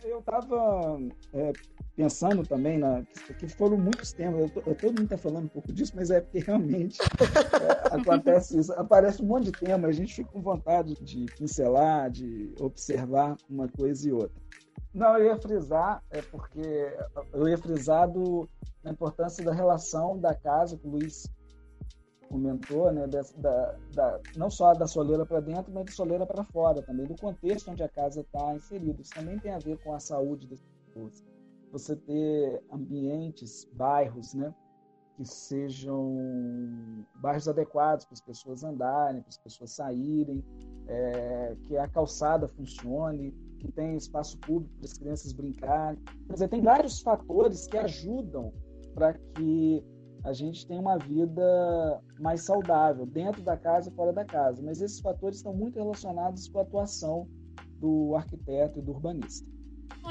Eu estava é, pensando também, na, que foram muitos temas, eu, eu, todo mundo está falando um pouco disso, mas é porque realmente é, acontece isso. Aparece um monte de tema, a gente fica com vontade de pincelar, de observar uma coisa e outra. Não, eu ia frisar, é porque eu ia frisar do, a importância da relação da casa, que o Luiz comentou, né, da, da, da não só da soleira para dentro, mas da soleira para fora também, do contexto onde a casa está inserida. Isso também tem a ver com a saúde das pessoas. Você ter ambientes, bairros, né, que sejam bairros adequados para as pessoas andarem, para as pessoas saírem, é, que a calçada funcione, que tem espaço público para as crianças brincarem. Quer dizer, tem vários fatores que ajudam para que a gente tenha uma vida mais saudável, dentro da casa e fora da casa. Mas esses fatores estão muito relacionados com a atuação do arquiteto e do urbanista.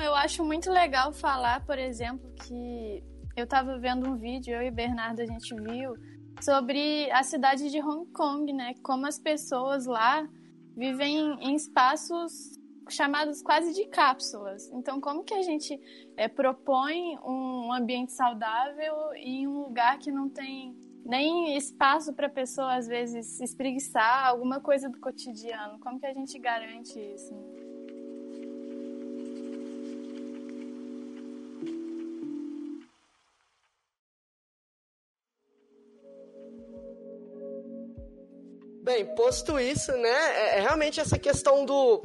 Eu acho muito legal falar, por exemplo, que eu estava vendo um vídeo, eu e Bernardo a gente viu, sobre a cidade de Hong Kong, né? Como as pessoas lá vivem em espaços chamados quase de cápsulas. Então, como que a gente é, propõe um ambiente saudável em um lugar que não tem nem espaço para a pessoa, às vezes, se espreguiçar, alguma coisa do cotidiano? Como que a gente garante isso? Bem, posto isso, né, é, é realmente essa questão do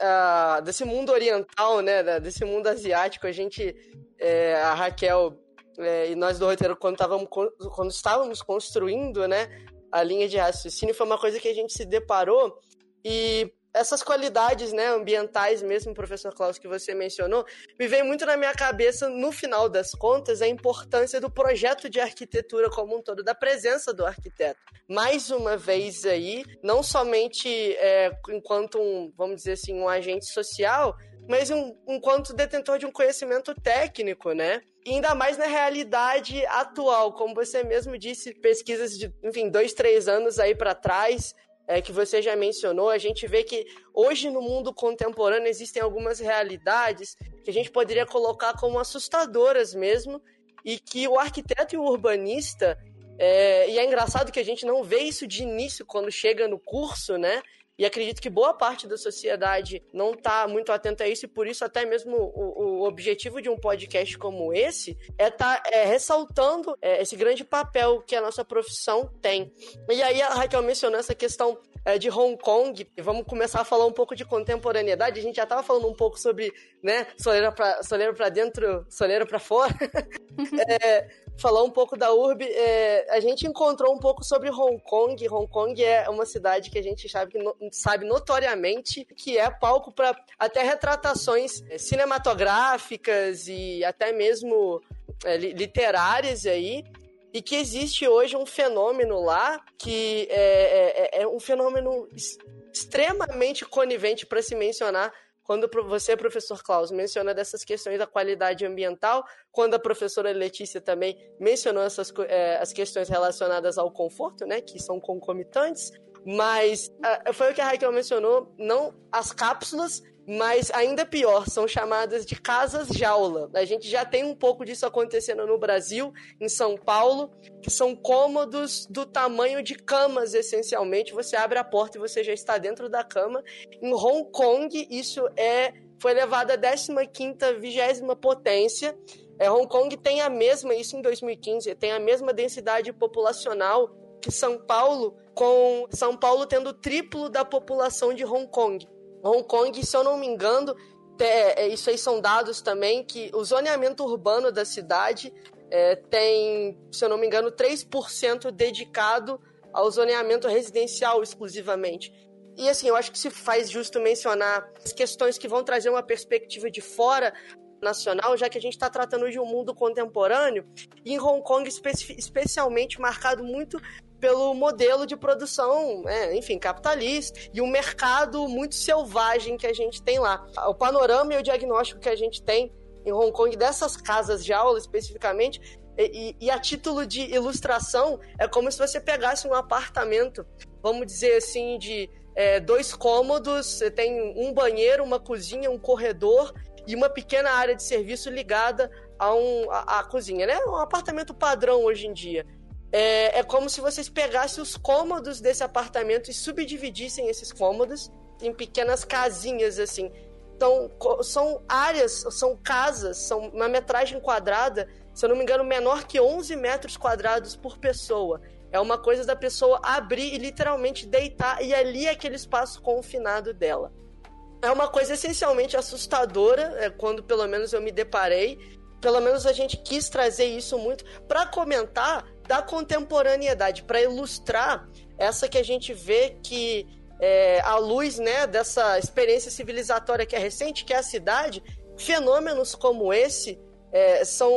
uh, desse mundo oriental, né, desse mundo asiático, a gente, é, a Raquel é, e nós do roteiro, quando, távamos, quando estávamos construindo, né, a linha de raciocínio, foi uma coisa que a gente se deparou e essas qualidades né, ambientais mesmo, professor Klaus, que você mencionou, me vem muito na minha cabeça, no final das contas, a importância do projeto de arquitetura como um todo, da presença do arquiteto. Mais uma vez aí, não somente é, enquanto um, vamos dizer assim, um agente social, mas um, enquanto detentor de um conhecimento técnico, né? E ainda mais na realidade atual, como você mesmo disse, pesquisas de, enfim, dois, três anos aí para trás, é, que você já mencionou, a gente vê que hoje no mundo contemporâneo existem algumas realidades que a gente poderia colocar como assustadoras mesmo, e que o arquiteto e o urbanista, é, e é engraçado que a gente não vê isso de início quando chega no curso, né? E acredito que boa parte da sociedade não está muito atenta a isso, e por isso até mesmo o, o objetivo de um podcast como esse é estar tá, é, ressaltando é, esse grande papel que a nossa profissão tem. E aí a Raquel mencionou essa questão é, de Hong Kong, e vamos começar a falar um pouco de contemporaneidade. A gente já estava falando um pouco sobre, né, soleira para dentro, soleira para fora. é, falar um pouco da URB, é, a gente encontrou um pouco sobre Hong Kong. Hong Kong é uma cidade que a gente sabe, que no, sabe notoriamente que é palco para até retratações é, cinematográficas e até mesmo é, literárias aí. E que existe hoje um fenômeno lá que é, é, é um fenômeno extremamente conivente para se mencionar quando você, professor Klaus, menciona dessas questões da qualidade ambiental, quando a professora Letícia também mencionou essas é, as questões relacionadas ao conforto, né, que são concomitantes, mas foi o que a Raquel mencionou, não as cápsulas mas ainda pior, são chamadas de casas jaula. A gente já tem um pouco disso acontecendo no Brasil, em São Paulo, que são cômodos do tamanho de camas, essencialmente. Você abre a porta e você já está dentro da cama. Em Hong Kong, isso é foi levado à 15ª, 20 potência. É, Hong Kong tem a mesma, isso em 2015, tem a mesma densidade populacional que São Paulo, com São Paulo tendo o triplo da população de Hong Kong. Hong Kong, se eu não me engano, é, isso aí são dados também, que o zoneamento urbano da cidade é, tem, se eu não me engano, 3% dedicado ao zoneamento residencial exclusivamente. E assim, eu acho que se faz justo mencionar as questões que vão trazer uma perspectiva de fora nacional, já que a gente está tratando de um mundo contemporâneo, e em Hong Kong especialmente marcado muito pelo modelo de produção, é, enfim, capitalista e o mercado muito selvagem que a gente tem lá. O panorama e o diagnóstico que a gente tem em Hong Kong dessas casas de aula especificamente e, e, a título de ilustração, é como se você pegasse um apartamento, vamos dizer assim, de é, dois cômodos, você tem um banheiro, uma cozinha, um corredor e uma pequena área de serviço ligada a, um, a, a cozinha, né? Um apartamento padrão hoje em dia. É, é como se vocês pegassem os cômodos desse apartamento e subdividissem esses cômodos em pequenas casinhas, assim. Então, são áreas, são casas, são uma metragem quadrada, se eu não me engano, menor que 11 metros quadrados por pessoa. É uma coisa da pessoa abrir e literalmente deitar, e ali é aquele espaço confinado dela. É uma coisa essencialmente assustadora, é, quando pelo menos eu me deparei. Pelo menos a gente quis trazer isso muito para comentar da contemporaneidade, para ilustrar essa que a gente vê que é, à luz né, dessa experiência civilizatória que é recente, que é a cidade, fenômenos como esse é, são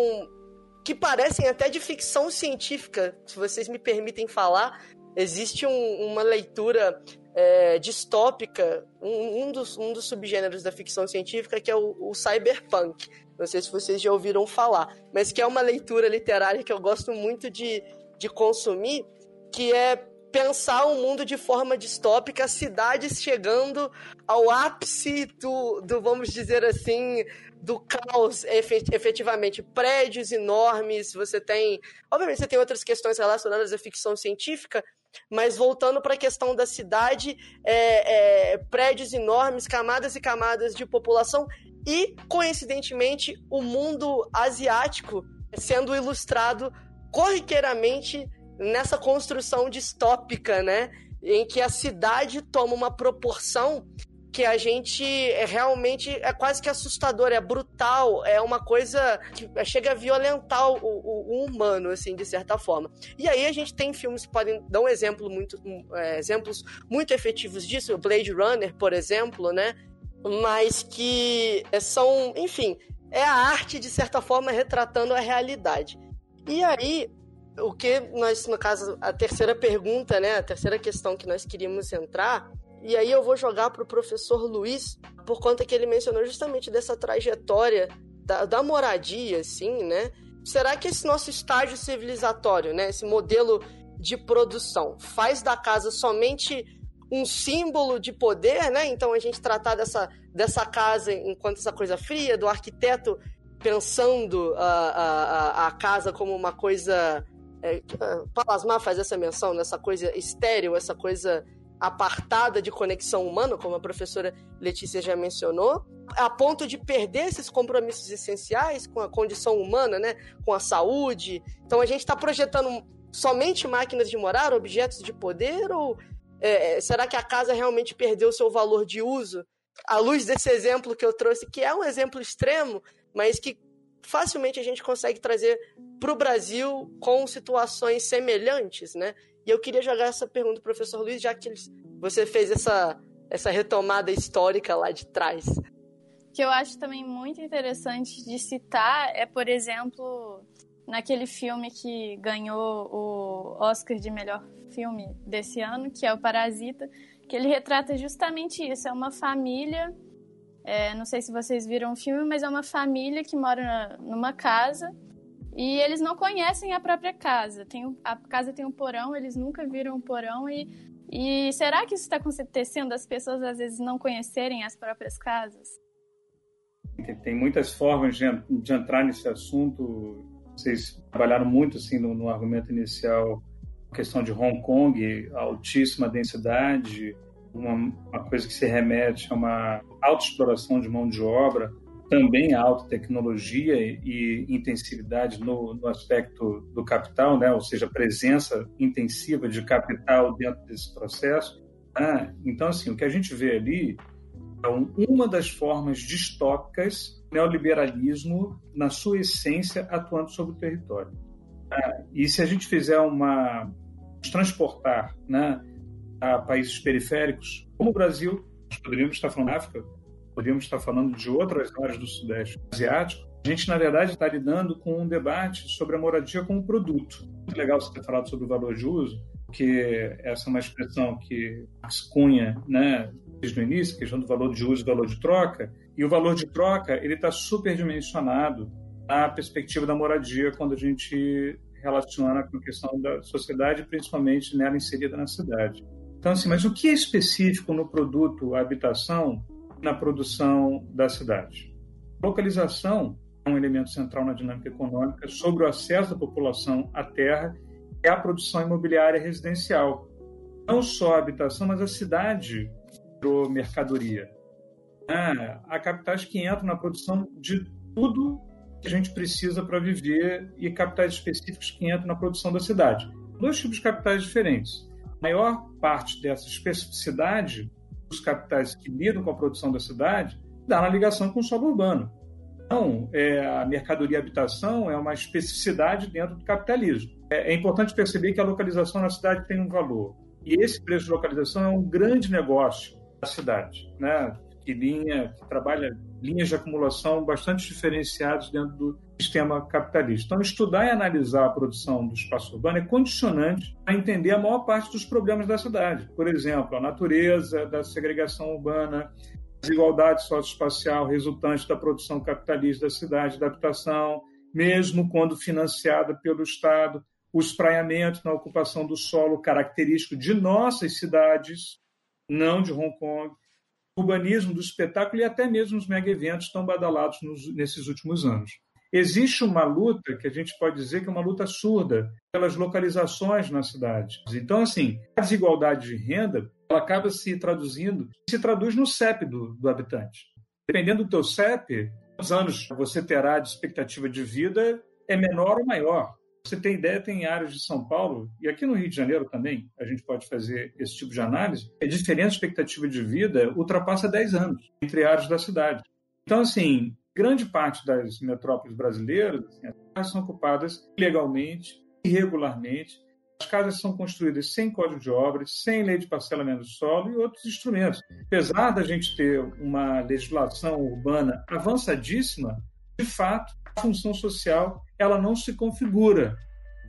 que parecem até de ficção científica, se vocês me permitem falar. Existe um, uma leitura é, distópica, um, um, dos, um dos subgêneros da ficção científica, que é o, o cyberpunk. Não sei se vocês já ouviram falar, mas que é uma leitura literária que eu gosto muito de, de consumir, que é pensar o um mundo de forma distópica, cidades chegando ao ápice do, do vamos dizer assim, do caos, efetivamente. Prédios enormes, você tem. Obviamente, você tem outras questões relacionadas à ficção científica, mas voltando para a questão da cidade, é, é, prédios enormes, camadas e camadas de população e, coincidentemente, o mundo asiático sendo ilustrado corriqueiramente nessa construção distópica, né? Em que a cidade toma uma proporção que a gente é realmente é quase que assustador, é brutal, é uma coisa que chega a violentar o, o, o, humano, assim, de certa forma. E aí a gente tem filmes que podem dar um exemplo muito, é, exemplos muito efetivos disso, Blade Runner, por exemplo, né? Mas que são, enfim, é a arte, de certa forma, retratando a realidade. E aí, o que nós, no caso, a terceira pergunta, né? A terceira questão que nós queríamos entrar e aí eu vou jogar para o professor Luiz, por conta que ele mencionou justamente dessa trajetória da, da moradia, assim, né? Será que esse nosso estágio civilizatório, né, esse modelo de produção, faz da casa somente um símbolo de poder, né? Então a gente tratar dessa, dessa casa enquanto essa coisa fria, do arquiteto pensando a, a, a casa como uma coisa. É, Palasmar faz essa menção nessa coisa estéril, essa coisa apartada de conexão humana, como a professora Letícia já mencionou, a ponto de perder esses compromissos essenciais com a condição humana, né? com a saúde. Então a gente está projetando somente máquinas de morar, objetos de poder, ou é, é, será que a casa realmente perdeu seu valor de uso? À luz desse exemplo que eu trouxe, que é um exemplo extremo, mas que facilmente a gente consegue trazer para o Brasil com situações semelhantes, né? E eu queria jogar essa pergunta pro professor Luiz, já que você fez essa, essa retomada histórica lá de trás. O que eu acho também muito interessante de citar é, por exemplo, naquele filme que ganhou o Oscar de melhor filme desse ano, que é o Parasita, que ele retrata justamente isso. É uma família, é, não sei se vocês viram o filme, mas é uma família que mora numa casa e eles não conhecem a própria casa. Tem, a casa tem um porão, eles nunca viram um porão. E, e será que isso está acontecendo? As pessoas às vezes não conhecerem as próprias casas? Tem, muitas formas de, entrar nesse assunto. Vocês trabalharam muito assim no, no argumento inicial, a questão de Hong Kong, altíssima densidade, uma, uma coisa que se remete a uma autoexploração de mão de obra também alta tecnologia e intensividade no, no, aspecto do capital, né? ou seja, presença intensiva de capital dentro desse processo. Ah, então, assim, o que a gente vê ali é uma das formas distópicas neoliberalismo na sua essência atuando sobre o território. Ah, e se a gente fizer uma transportar né, a países periféricos, como o Brasil, poderíamos estar falando da África, poderíamos estar falando de outras áreas do Sudeste Asiático, a gente, na verdade, está lidando com um debate sobre a moradia como produto. Muito legal você ter falado sobre o valor de uso, porque essa é uma expressão que se cunha né, desde o início, questão do valor de uso e valor de troca, e o valor de troca ele está superdimensionado na perspectiva da moradia quando a gente relaciona com a questão da sociedade, principalmente nela inserida na cidade. Então, assim, mas o que é específico no produto habitação na produção da cidade. Localização é um elemento central na dinâmica econômica sobre o acesso da população à terra e à produção imobiliária residencial. Não só a habitação, mas a cidade para mercadoria. Ah, há capitais que entram na produção de tudo que a gente precisa para viver e capitais específicos que entram na produção da cidade. Dois tipos de capitais diferentes. A maior parte dessa especificidade os capitais que lidam com a produção da cidade dá na ligação com o solo urbano. Então, é, a mercadoria e habitação é uma especificidade dentro do capitalismo. É, é, importante perceber que a localização na cidade tem um valor. E esse preço de localização é um grande negócio da cidade, né? Que, linha, que trabalha linhas de acumulação bastante diferenciadas dentro do sistema capitalista. Então, estudar e analisar a produção do espaço urbano é condicionante para entender a maior parte dos problemas da cidade. Por exemplo, a natureza da segregação urbana, desigualdade socioespacial resultante da produção capitalista da cidade, da habitação, mesmo quando financiada pelo Estado, o espraiamento na ocupação do solo característico de nossas cidades, não de Hong Kong, urbanismo do espetáculo e até mesmo os mega-eventos tão badalados nos, nesses últimos anos. Existe uma luta que a gente pode dizer que é uma luta surda pelas localizações na cidade. Então, assim, a desigualdade de renda ela acaba se traduzindo, se traduz no CEP do, do habitante. Dependendo do teu CEP, quantos anos você terá de expectativa de vida é menor ou maior. Você tem ideia, tem áreas de São Paulo, e aqui no Rio de Janeiro também, a gente pode fazer esse tipo de análise, a diferença de expectativa de vida ultrapassa 10 anos entre áreas da cidade. Então, assim, grande parte das metrópoles brasileiras, assim, são ocupadas ilegalmente, irregularmente, as casas são construídas sem código de obras, sem lei de parcelamento do solo e outros instrumentos. Apesar da gente ter uma legislação urbana avançadíssima, de fato, função social ela não se configura.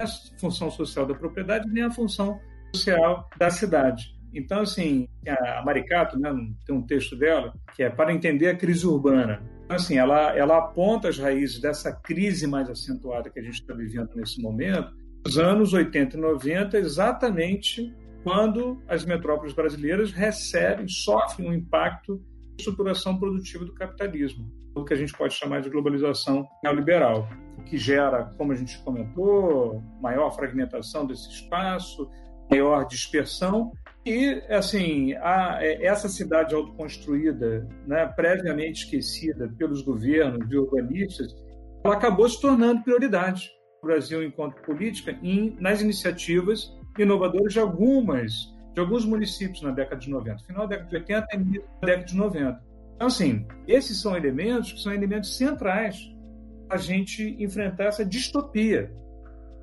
A função social da propriedade nem a função social da cidade. Então, assim, a Maricato, né, tem um texto dela que é para entender a crise urbana. Então, assim, ela, ela aponta as raízes dessa crise mais acentuada que a gente está vivendo nesse momento, nos anos 80 e 90, exatamente quando as metrópoles brasileiras recebem, sofrem um impacto da estruturação produtiva do capitalismo, o que a gente pode chamar de globalização neoliberal, que gera, como a gente comentou, maior fragmentação desse espaço, maior dispersão e, assim, a, é, essa cidade autoconstruída, né, previamente esquecida pelos governos e urbanistas, ela acabou se tornando prioridade no Brasil enquanto política em, nas iniciativas inovadoras de algumas de alguns municípios na década de 90, final da década de 80 e início da década de 90. Então, assim, esses são elementos que são elementos centrais a gente enfrentar essa distopia.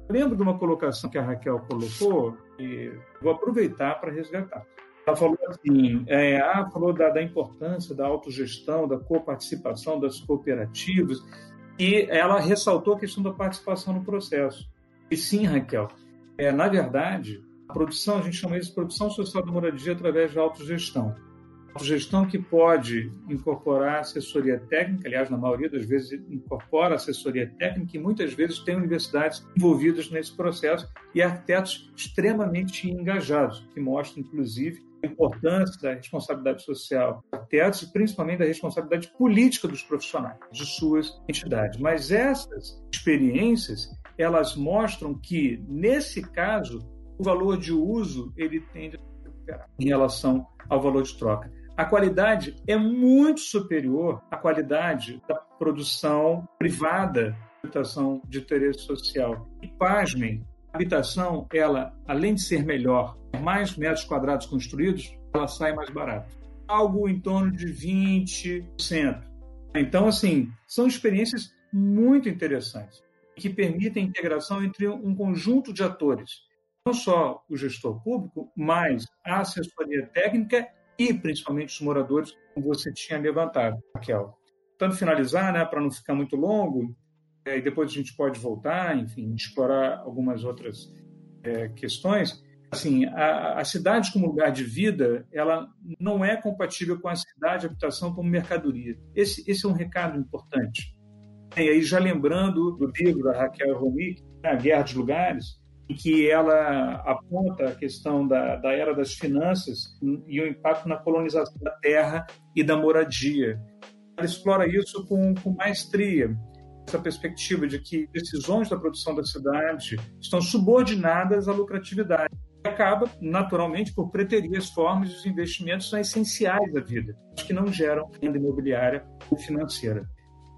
Eu lembro de uma colocação que a Raquel colocou, e vou aproveitar para resgatar. Ela falou assim, é, ah, falou da, da importância da autogestão, da coparticipação das cooperativas, e ela ressaltou a questão da participação no processo. E sim, Raquel, é, na verdade, a produção, a gente chama isso de produção social da moradia através da autogestão. Autogestão que pode incorporar assessoria técnica, aliás, na maioria das vezes incorpora assessoria técnica e muitas vezes tem universidades envolvidas nesse processo e arquitetos extremamente engajados, que mostram, inclusive, a importância da responsabilidade social dos arquitetos e principalmente da responsabilidade política dos profissionais, de suas entidades. Mas essas experiências, elas mostram que, nesse caso, o valor de uso ele tende a recuperar em relação ao valor de troca. A qualidade é muito superior à qualidade da produção privada de habitação de interesse social. E pasmem, a habitação, ela, além de ser melhor, mais metros quadrados construídos, ela sai mais barata. Algo em torno de 20%. Então, assim, são experiências muito interessantes que permitem a integração entre um conjunto de atores, não só o gestor público, mas a assessoria técnica e principalmente os moradores, como você tinha levantado, Raquel. Tentando finalizar, né, para não ficar muito longo, é, e depois a gente pode voltar, enfim, explorar algumas outras é, questões. Assim, a, a, cidade como lugar de vida, ela não é compatível com a cidade de habitação como mercadoria. Esse, esse é um recado importante. E aí, já lembrando do livro da Raquel Romick, A Guerra dos Lugares, em que ela aponta a questão da, da era das finanças e o impacto na colonização da terra e da moradia. Ela explora isso com, com maestria, essa perspectiva de que decisões da produção da cidade estão subordinadas à lucratividade. Acaba, naturalmente, por preterir as formas e os investimentos essenciais da vida, que não geram renda imobiliária ou financeira.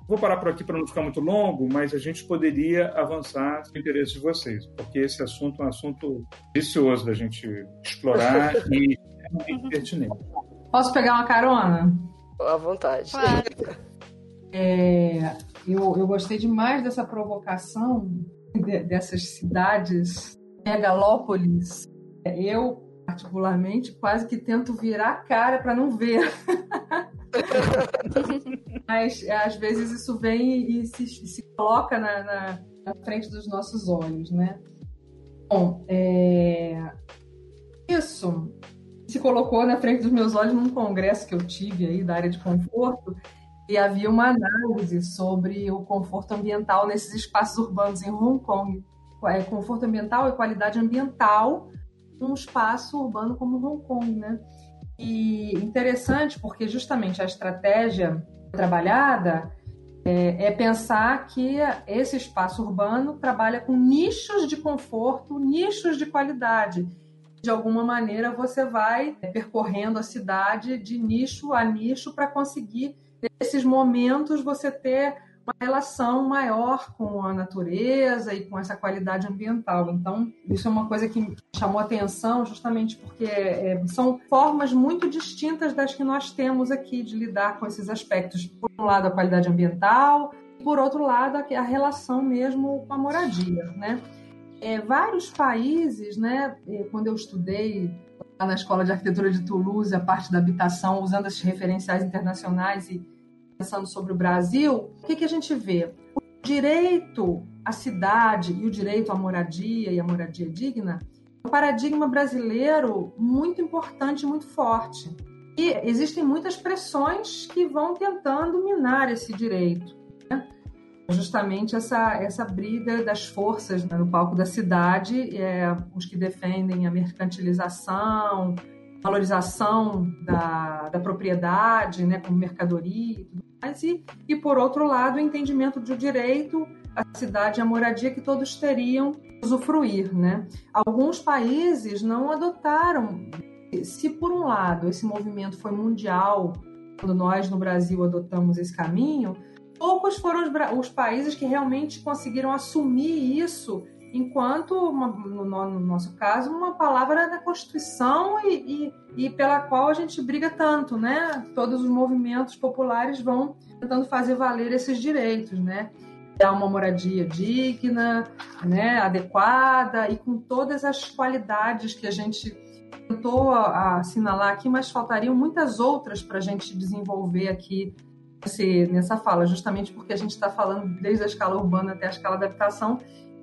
Vou parar por aqui para não ficar muito longo, mas a gente poderia avançar no interesse de vocês, porque esse assunto é um assunto vicioso da gente explorar e é muito pertinente. Posso pegar uma carona? À vontade. É, eu, eu gostei demais dessa provocação de, dessas cidades megalópolis. Eu, particularmente, quase que tento virar a cara para não ver. Mas às vezes isso vem e se, se coloca na, na, na, frente dos nossos olhos, né? Bom, é... isso se colocou na frente dos meus olhos num congresso que eu tive aí da área de conforto e havia uma análise sobre o conforto ambiental nesses espaços urbanos em Hong Kong. É, conforto ambiental e qualidade ambiental num espaço urbano como Hong Kong, né? E interessante porque justamente a estratégia trabalhada é, é, pensar que esse espaço urbano trabalha com nichos de conforto, nichos de qualidade. De alguma maneira você vai percorrendo a cidade de nicho a nicho para conseguir nesses momentos você ter relação maior com a natureza e com essa qualidade ambiental. Então, isso é uma coisa que chamou atenção justamente porque é, são formas muito distintas das que nós temos aqui de lidar com esses aspectos. Por um lado, a qualidade ambiental, por outro lado, a relação mesmo com a moradia, né? É, vários países, né, é, quando eu estudei na Escola de Arquitetura de Toulouse a parte da habitação, usando esses referenciais internacionais e pensando sobre o Brasil, o que, que a gente vê? O direito à cidade e o direito à moradia e à moradia digna, um paradigma brasileiro muito importante, muito forte. E existem muitas pressões que vão tentando minar esse direito. Né? Justamente essa, essa briga das forças né, no palco da cidade, é, os que defendem a mercantilização, valorização da, da propriedade né, como mercadoria e tudo mais, e, e, por outro lado, o entendimento do direito à cidade e à moradia que todos teriam usufruir. Né? Alguns países não adotaram. Se, por um lado, esse movimento foi mundial, quando nós no Brasil adotamos esse caminho, poucos foram os, os países que realmente conseguiram assumir isso enquanto, uma, no, no, nosso caso, uma palavra da Constituição e, e, e, pela qual a gente briga tanto, né? Todos os movimentos populares vão tentando fazer valer esses direitos, né? Dar uma moradia digna, né? adequada e com todas as qualidades que a gente tentou assinalar aqui, mas faltariam muitas outras para a gente desenvolver aqui nessa fala, justamente porque a gente está falando desde a escala urbana até a escala da habitação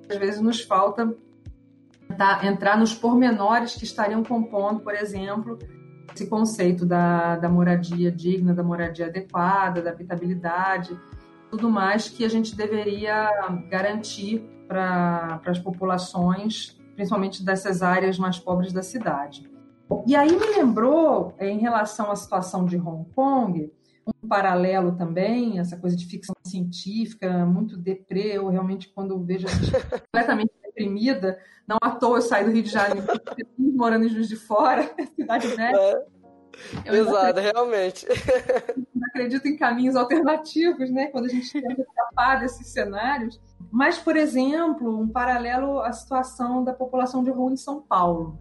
às vezes nos falta tá, entrar nos pormenores que estariam compondo, por exemplo, esse conceito da, da moradia digna, da moradia adequada, da habitabilidade, tudo mais que a gente deveria garantir para as populações, principalmente dessas áreas mais pobres da cidade. E aí me lembrou, em relação à situação de Hong Kong, um paralelo também, essa coisa de ficção científica, muito deprê. Eu realmente, quando vejo a gente completamente deprimida, não à toa eu saí do Rio de Janeiro, morando em Juiz de Fora, cidade velha. É. Exato, realmente. Não acredito em caminhos alternativos, né? Quando a gente tenta escapar desses cenários. Mas, por exemplo, um paralelo à situação da população de rua em São Paulo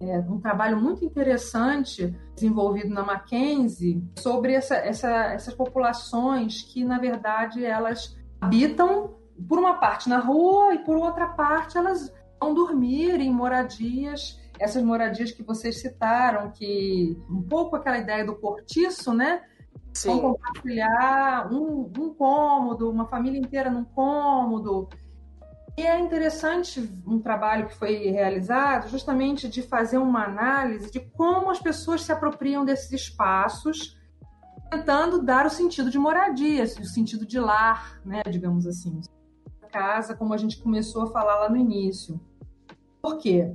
é, um trabalho muito interessante desenvolvido na Mackenzie sobre essa, essa, essas populações que, na verdade, elas habitam, por uma parte, na rua e, por outra parte, elas vão dormir em moradias essas moradias que vocês citaram, que um pouco aquela ideia do cortiço, né? Sim. Vão compartilhar um, um cômodo, uma família inteira num cômodo, e é interessante um trabalho que foi realizado justamente de fazer uma análise de como as pessoas se apropriam desses espaços, tentando dar o sentido de moradia, o sentido de lar, né, digamos assim. Casa, como a gente começou a falar lá no início. Por quê?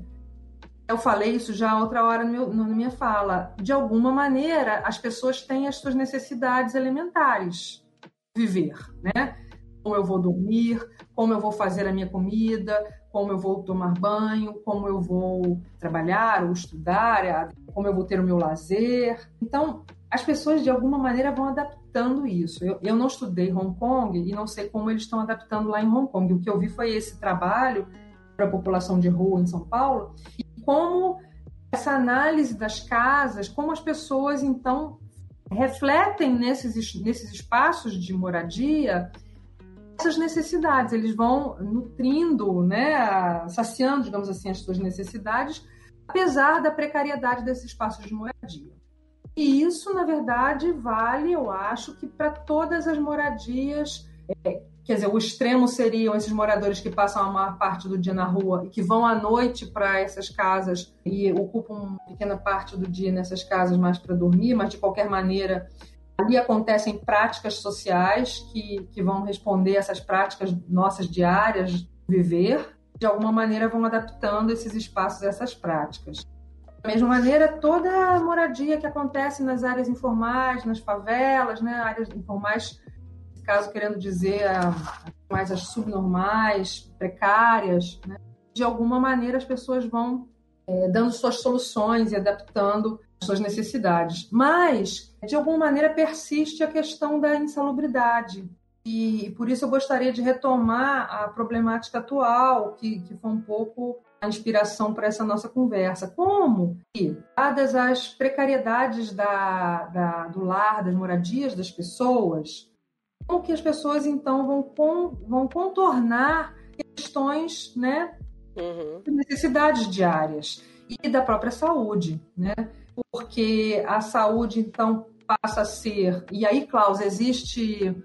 Eu falei isso já outra hora no meu, na minha fala. De alguma maneira, as pessoas têm as suas necessidades elementares viver, né? Como eu vou dormir, como eu vou fazer a minha comida, como eu vou tomar banho, como eu vou trabalhar ou estudar, como eu vou ter o meu lazer. Então, as pessoas de alguma maneira vão adaptando isso. Eu, eu não estudei Hong Kong e não sei como eles estão adaptando lá em Hong Kong. O que eu vi foi esse trabalho para a população de rua em São Paulo e como essa análise das casas, como as pessoas então refletem nesses, nesses espaços de moradia essas necessidades, eles vão nutrindo, né, saciando, digamos assim, as suas necessidades, apesar da precariedade desses espaços de moradia. E isso, na verdade, vale, eu acho, que para todas as moradias, é, quer dizer, o extremo seriam esses moradores que passam a maior parte do dia na rua e que vão à noite para essas casas e ocupam uma pequena parte do dia nessas casas mais para dormir, mas de qualquer maneira Ali acontecem práticas sociais que, que vão responder essas práticas nossas diárias viver, de alguma maneira vão adaptando esses espaços a essas práticas. Da mesma maneira, toda moradia que acontece nas áreas informais, nas favelas, né, áreas informais, nesse caso querendo dizer a, mais as subnormais, precárias, né, de alguma maneira as pessoas vão é, dando suas soluções e adaptando suas necessidades. Mas, de alguma maneira, persiste a questão da insalubridade. E por isso eu gostaria de retomar a problemática atual, que, que foi um pouco a inspiração para essa nossa conversa. Como que, dadas as precariedades da, da, do lar, das moradias das pessoas, como que as pessoas então vão, com, vão contornar questões, né, uhum. necessidades diárias e da própria saúde, né? porque a saúde, então, passa a ser. E aí, Klaus, existe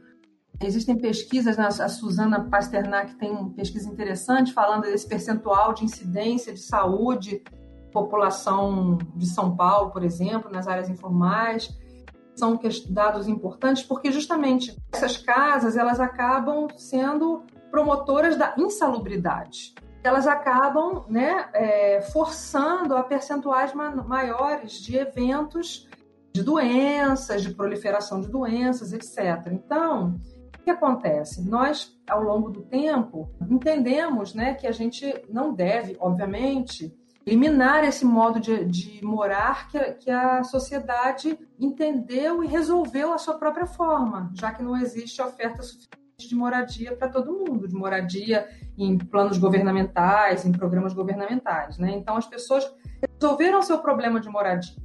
Existem pesquisas, né? a Suzana Pasternak tem pesquisa interessante falando desse percentual de incidência de saúde população de São Paulo, por exemplo, nas áreas informais. São dados importantes porque justamente essas casas elas acabam sendo promotoras da insalubridade. Elas acabam né, é, forçando a percentuais maiores de eventos de doenças, de proliferação de doenças, etc. Então, o que acontece? Nós, ao longo do tempo, entendemos né, que a gente não deve, obviamente, eliminar esse modo de, de morar que, que a sociedade entendeu e resolveu a sua própria forma, já que não existe oferta suficiente de moradia para todo mundo, de moradia em planos governamentais, em programas governamentais. Né? Então, as pessoas resolveram seu problema de moradia.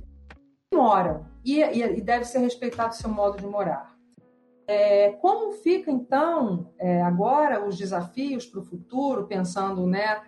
Moram, e, e, deve ser respeitado o seu modo de morar. É, como fica então é, agora os desafios para o futuro, pensando, né?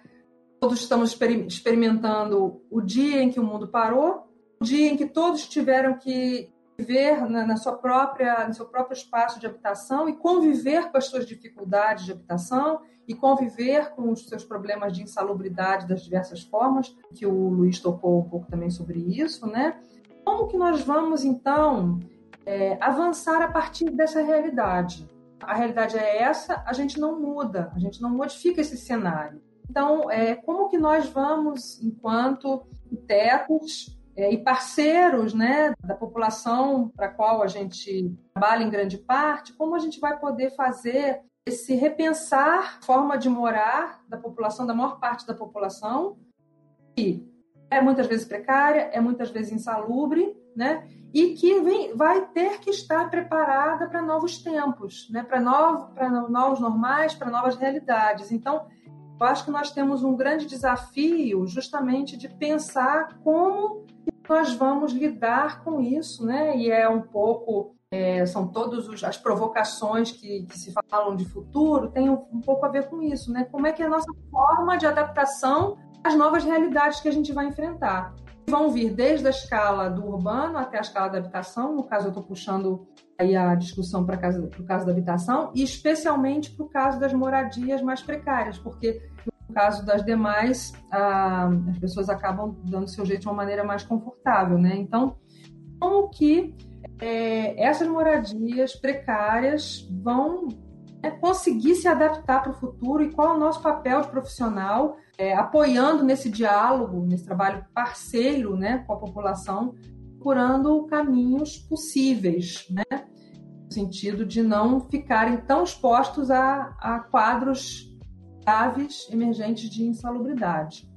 Todos estamos experimentando o dia em que o mundo parou, o dia em que todos tiveram que viver na, na, sua própria, no seu próprio espaço de habitação e conviver com as suas dificuldades de habitação e conviver com os seus problemas de insalubridade das diversas formas, que o Luiz tocou um pouco também sobre isso, né? Como que nós vamos então é, avançar a partir dessa realidade. A realidade é essa, a gente não muda, a gente não modifica esse cenário. Então, é, como que nós vamos, enquanto tetos é, e parceiros né, da população para a qual a gente trabalha em grande parte, como a gente vai poder fazer esse repensar forma de morar da população, da maior parte da população, que é muitas vezes precária, é muitas vezes insalubre, né? e que vem, vai ter que estar preparada para novos tempos, né? para novo, novos normais, para novas realidades. Então, eu acho que nós temos um grande desafio justamente de pensar como nós vamos lidar com isso, né? E é um pouco, é, são todas as provocações que, que, se falam de futuro, tem um, um pouco a ver com isso, né? Como é que é a nossa forma de adaptação às novas realidades que a gente vai enfrentar vão vir desde a escala do urbano até a escala da habitação. No caso, eu estou puxando aí a discussão para o caso da habitação, e especialmente para o caso das moradias mais precárias, porque no caso das demais, ah, as pessoas acabam dando seu jeito de uma maneira mais confortável, né? Então, como que é, essas moradias precárias vão é, conseguir se adaptar para o futuro e qual é o nosso papel de profissional é, apoiando nesse diálogo, nesse trabalho parceiro né, com a população, procurando caminhos possíveis, né, no sentido de não ficarem tão expostos a, a quadros graves emergentes de insalubridade.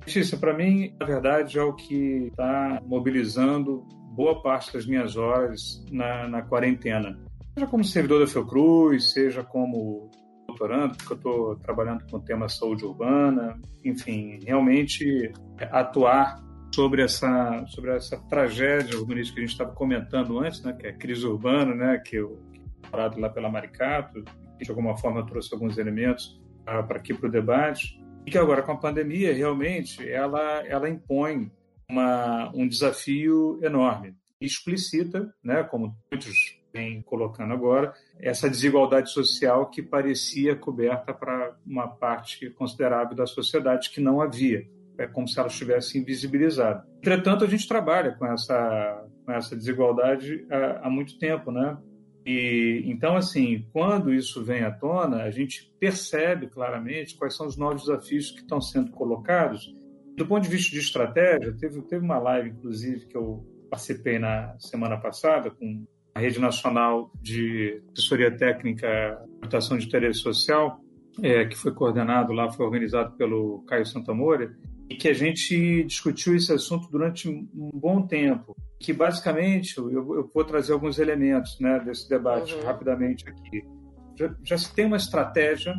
Letícia, para mim, na verdade, é o que está mobilizando boa parte das minhas horas na, na quarentena. Seja como servidor da Fiocruz, seja como doutorando, porque eu estou trabalhando com o tema saúde urbana, enfim, realmente atuar sobre essa sobre essa tragédia urbanística que a gente estava comentando antes, né, que é a crise urbana, né, que eu parado lá pela Maricato, que de alguma forma trouxe alguns elementos para aqui para o debate, e que agora com a pandemia realmente ela ela impõe uma, um desafio enorme, explicita, né, como muitos vem colocando agora, essa desigualdade social que parecia coberta para uma parte considerável da sociedade que não havia. É como se ela estivesse invisibilizada. Entretanto, a gente trabalha com essa, com essa desigualdade há, há muito tempo, né? E então, assim, quando isso vem à tona, a gente percebe claramente quais são os novos desafios que estão sendo colocados. Do ponto de vista de estratégia, teve, teve uma live, inclusive, que eu participei na semana passada com a Rede Nacional de Assessoria Técnica Computação de Interesse Social, é, que foi coordenado lá, foi organizado pelo Caio Santamora, e que a gente discutiu esse assunto durante um bom tempo. Que basicamente, eu, eu vou trazer alguns elementos né, desse debate uhum. rapidamente aqui. Já, já, se tem uma estratégia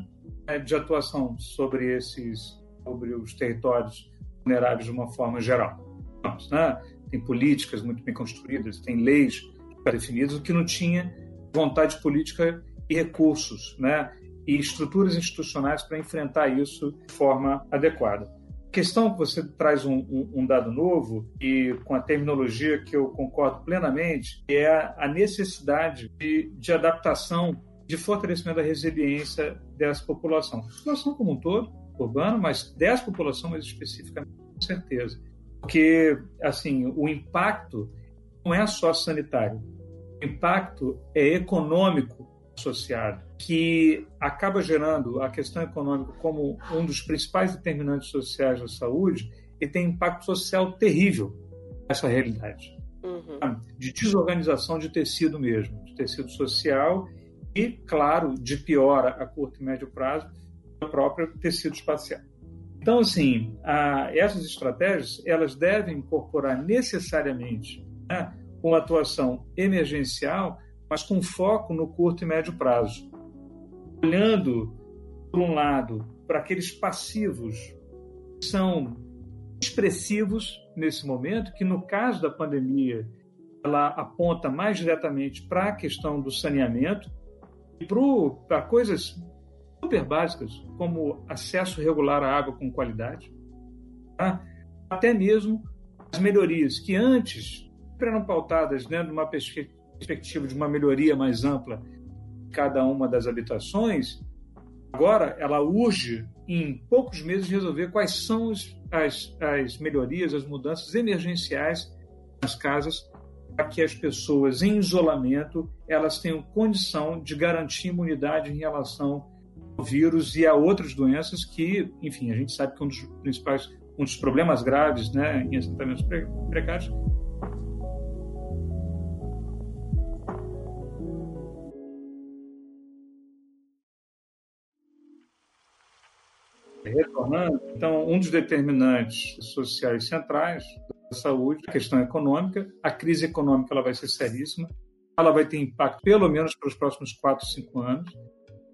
né, de atuação sobre esses, sobre os territórios vulneráveis de uma forma geral. Né? Tem políticas muito bem construídas, tem leis definidos, o que não tinha vontade política e recursos, né? E estruturas institucionais para enfrentar isso de forma adequada. Questão que você traz um, um, um, dado novo e com a terminologia que eu concordo plenamente é a necessidade de, de adaptação de fortalecimento da resiliência dessa população. População como um todo, urbana, mas dessa população mais especificamente, com certeza. Porque, assim, o impacto não é só sanitário. Impacto é econômico associado, que acaba gerando a questão econômica como um dos principais determinantes sociais da saúde e tem impacto social terrível essa realidade. Uhum. De desorganização de tecido mesmo, de tecido social e, claro, de piora a curto e médio prazo do próprio tecido espacial. Então, assim, a, essas estratégias elas devem incorporar necessariamente né, uma atuação emergencial, mas com foco no curto e médio prazo. Olhando, por um lado, para aqueles passivos que são expressivos nesse momento, que no caso da pandemia ela aponta mais diretamente para a questão do saneamento e para coisas super básicas, como acesso regular à água com qualidade, tá? até mesmo as melhorias que antes eram pautadas dentro de uma perspectiva de uma melhoria mais ampla em cada uma das habitações, agora ela urge em poucos meses resolver quais são as, as melhorias, as mudanças emergenciais nas casas para que as pessoas em isolamento elas tenham condição de garantir imunidade em relação ao vírus e a outras doenças que, enfim, a gente sabe que um dos principais, um dos problemas graves, né, em assentamentos precários retornando, então, um dos determinantes sociais centrais da saúde, a questão econômica, a crise econômica ela vai ser seríssima, ela vai ter impacto pelo menos para os próximos 4, 5 anos.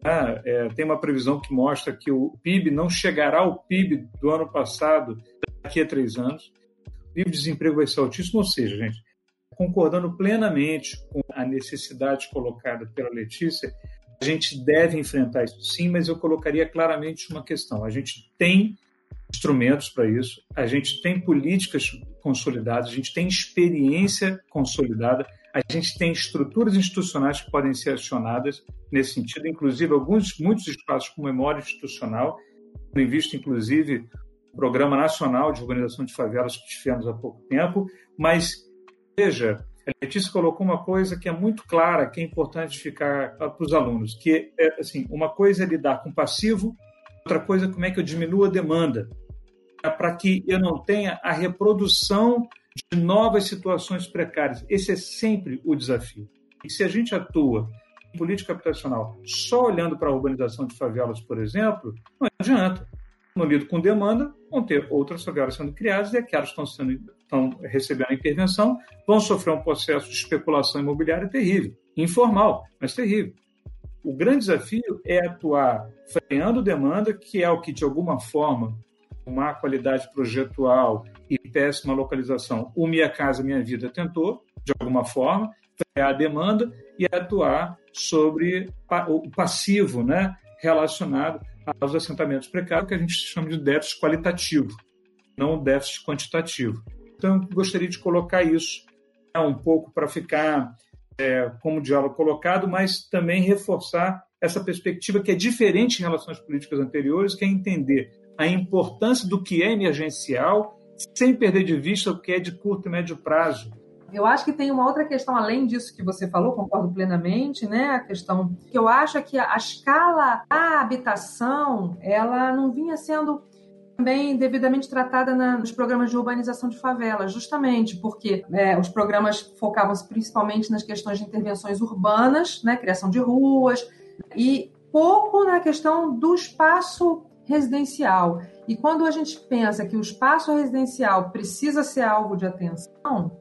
É, é, tem uma previsão que mostra que o PIB não chegará ao PIB do ano passado daqui a três anos. O nível de desemprego vai ser altíssimo, ou seja, gente, concordando plenamente com a necessidade colocada pela Letícia, a gente deve enfrentar isso sim, mas eu colocaria claramente uma questão. A gente tem instrumentos para isso, a gente tem políticas consolidadas, a gente tem experiência consolidada, a gente tem estruturas institucionais que podem ser acionadas nesse sentido, inclusive alguns muitos espaços com memória institucional, tem visto inclusive o Programa Nacional de Organização de Favelas que tivemos há pouco tempo, mas veja, a Letícia colocou uma coisa que é muito clara, que é importante ficar para os alunos, que é assim, uma coisa é lidar com passivo, outra coisa é como é que eu diminuo a demanda, para que eu não tenha a reprodução de novas situações precárias. Esse é sempre o desafio. E se a gente atua em política habitacional só olhando para a urbanização de favelas, por exemplo, não adianta no lido com demanda, vão ter outras favelas sendo criadas e aquelas que estão, sendo, estão recebendo a intervenção vão sofrer um processo de especulação imobiliária terrível, informal, mas terrível. O grande desafio é atuar freando demanda, que é o que, de alguma forma, má qualidade projetual e péssima localização, o Minha Casa Minha Vida tentou, de alguma forma, frear a demanda e atuar sobre o passivo né, relacionado aos assentamentos precários, que a gente chama de déficit qualitativo, não déficit quantitativo. Então, gostaria de colocar isso né, um pouco para ficar é, como diálogo colocado, mas também reforçar essa perspectiva que é diferente em relação às políticas anteriores, que é entender a importância do que é emergencial, sem perder de vista o que é de curto e médio prazo eu acho que tem uma outra questão além disso que você falou, concordo plenamente, né? A questão que eu acho é que a escala da habitação, ela não vinha sendo também devidamente tratada na, nos programas de urbanização de favelas, justamente porque é, os programas focavam principalmente nas questões de intervenções urbanas, né, criação de ruas, e pouco na questão do espaço residencial. E quando a gente pensa que o espaço residencial precisa ser alvo de atenção,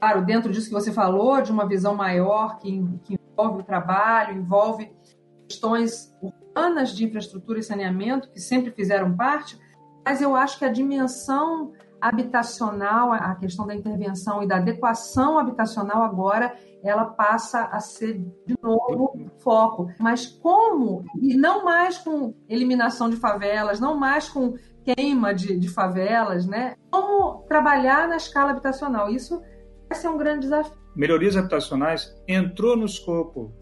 claro, dentro disso que você falou, de uma visão maior que, que envolve o trabalho, envolve questões urbanas de infraestrutura e saneamento, que sempre fizeram parte, mas eu acho que a dimensão habitacional, a questão da intervenção e da adequação habitacional agora, ela passa a ser de novo foco. Mas como? E não mais com eliminação de favelas, não mais com queima de, de favelas, né? Como trabalhar na escala habitacional? Isso esse é um grande desafio. Melhorias habitacionais entrou no escopo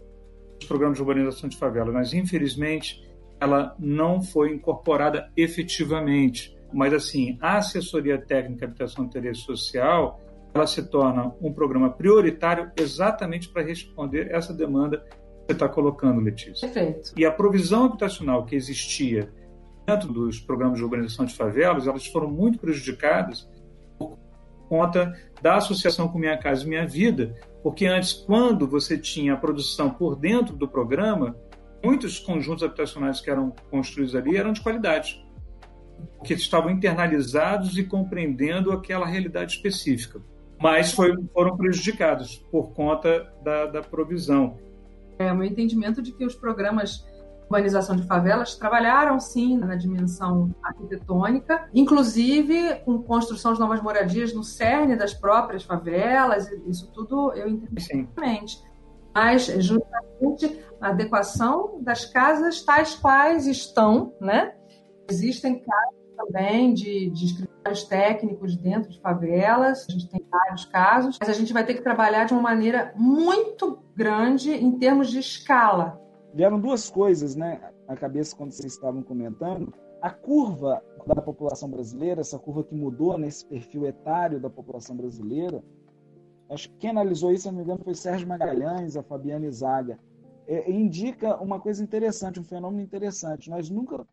os programas de urbanização de favelas, mas infelizmente ela não foi incorporada efetivamente. Mas assim, a assessoria técnica habitação e interesse social, ela se torna um programa prioritário exatamente para responder essa demanda que você está colocando, Letícia. Perfeito. E a provisão habitacional que existia dentro dos programas de urbanização de favelas, elas foram muito prejudicadas por conta da associação com Minha Casa e Minha Vida, porque antes, quando você tinha a produção por dentro do programa, muitos conjuntos habitacionais que eram construídos ali eram de qualidade, que estavam internalizados e compreendendo aquela realidade específica, mas foi, foram prejudicados por conta da, da provisão. É o meu entendimento de que os programas urbanização de favelas trabalharam sim na dimensão arquitetônica, inclusive com construção de novas moradias no cerne das próprias favelas, isso tudo eu entendo perfeitamente. Mas justamente a adequação das casas tais quais estão, né? Existem casos também de, de escritórios técnicos dentro de favelas, a gente tem vários casos, mas a gente vai ter que trabalhar de uma maneira muito grande em termos de escala, vieram duas coisas, né, à cabeça quando vocês estavam comentando. A curva da população brasileira, essa curva que mudou nesse perfil etário da população brasileira, acho que quem analisou isso, se não me engano, foi Sérgio Magalhães, a Fabiana Zaga, é, indica uma coisa interessante, um fenômeno interessante. Nós nunca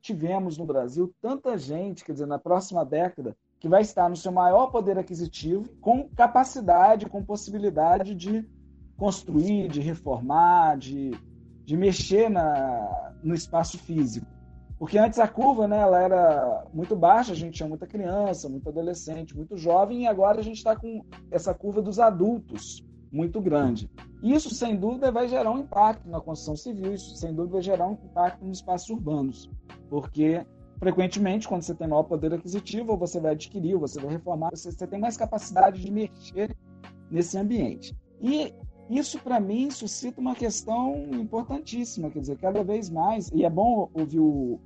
tivemos no Brasil tanta gente, quer dizer, na próxima década, que vai estar no seu maior poder aquisitivo, com capacidade, com possibilidade de construir, de reformar, de de mexer na, no espaço físico. Porque antes a curva né, ela era muito baixa, a gente tinha muita criança, muito adolescente, muito jovem, e agora a gente está com essa curva dos adultos muito grande. Isso, sem dúvida, vai gerar um impacto na construção civil, isso, sem dúvida, vai gerar um impacto nos espaços urbanos, porque frequentemente, quando você tem maior poder aquisitivo, você vai adquirir, você vai reformar, você, você tem mais capacidade de mexer nesse ambiente. E isso, para mim, suscita uma questão importantíssima, quer dizer, cada vez mais, e é bom ouvir o,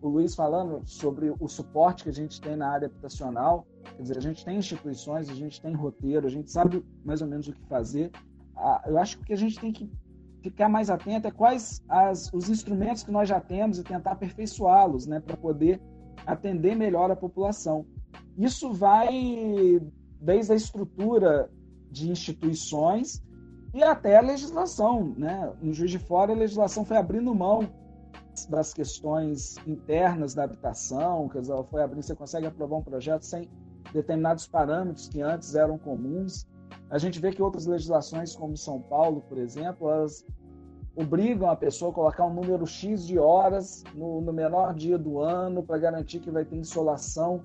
o Luiz falando sobre o suporte que a gente tem na área habitacional, quer dizer, a gente tem instituições, a gente tem roteiro, a gente sabe mais ou menos o que fazer. Ah, eu acho que a gente tem que ficar mais atento é quais as, os instrumentos que nós já temos e tentar aperfeiçoá-los, né, para poder atender melhor a população. Isso vai desde a estrutura de instituições e até a legislação. Né? No Juiz de Fora, a legislação foi abrindo mão das questões internas da habitação, quer dizer, foi abrindo, você consegue aprovar um projeto sem determinados parâmetros que antes eram comuns. A gente vê que outras legislações, como São Paulo, por exemplo, elas obrigam a pessoa a colocar um número X de horas no, no menor dia do ano para garantir que vai ter insolação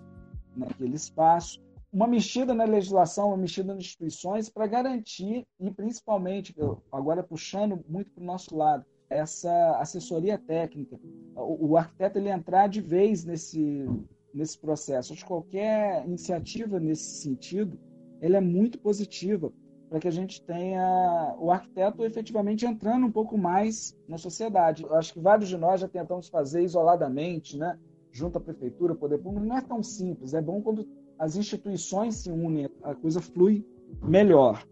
naquele espaço uma mexida na legislação, uma mexida nas instituições para garantir, e principalmente, agora puxando muito para o nosso lado, essa assessoria técnica, o, o, arquiteto ele entrar de vez nesse, nesse processo. Acho que qualquer iniciativa nesse sentido, ele é muito positiva para que a gente tenha o arquiteto efetivamente entrando um pouco mais na sociedade. Eu acho que vários de nós já tentamos fazer isoladamente, né? junto à prefeitura, poder público, não é tão simples. É bom quando as instituições se unem, a coisa flui melhor.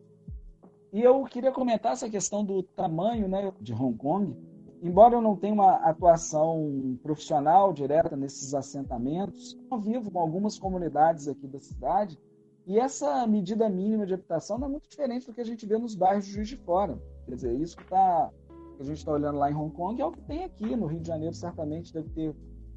E eu queria comentar essa questão do tamanho né, de Hong Kong. Embora eu não tenha uma atuação profissional direta nesses assentamentos, eu vivo com algumas comunidades aqui da cidade e essa medida mínima de habitação não é muito diferente do que a gente vê nos bairros de Juiz de Fora. Quer dizer, isso que, tá, que a gente está olhando lá em Hong Kong é o que tem aqui. No Rio de Janeiro, certamente deve ter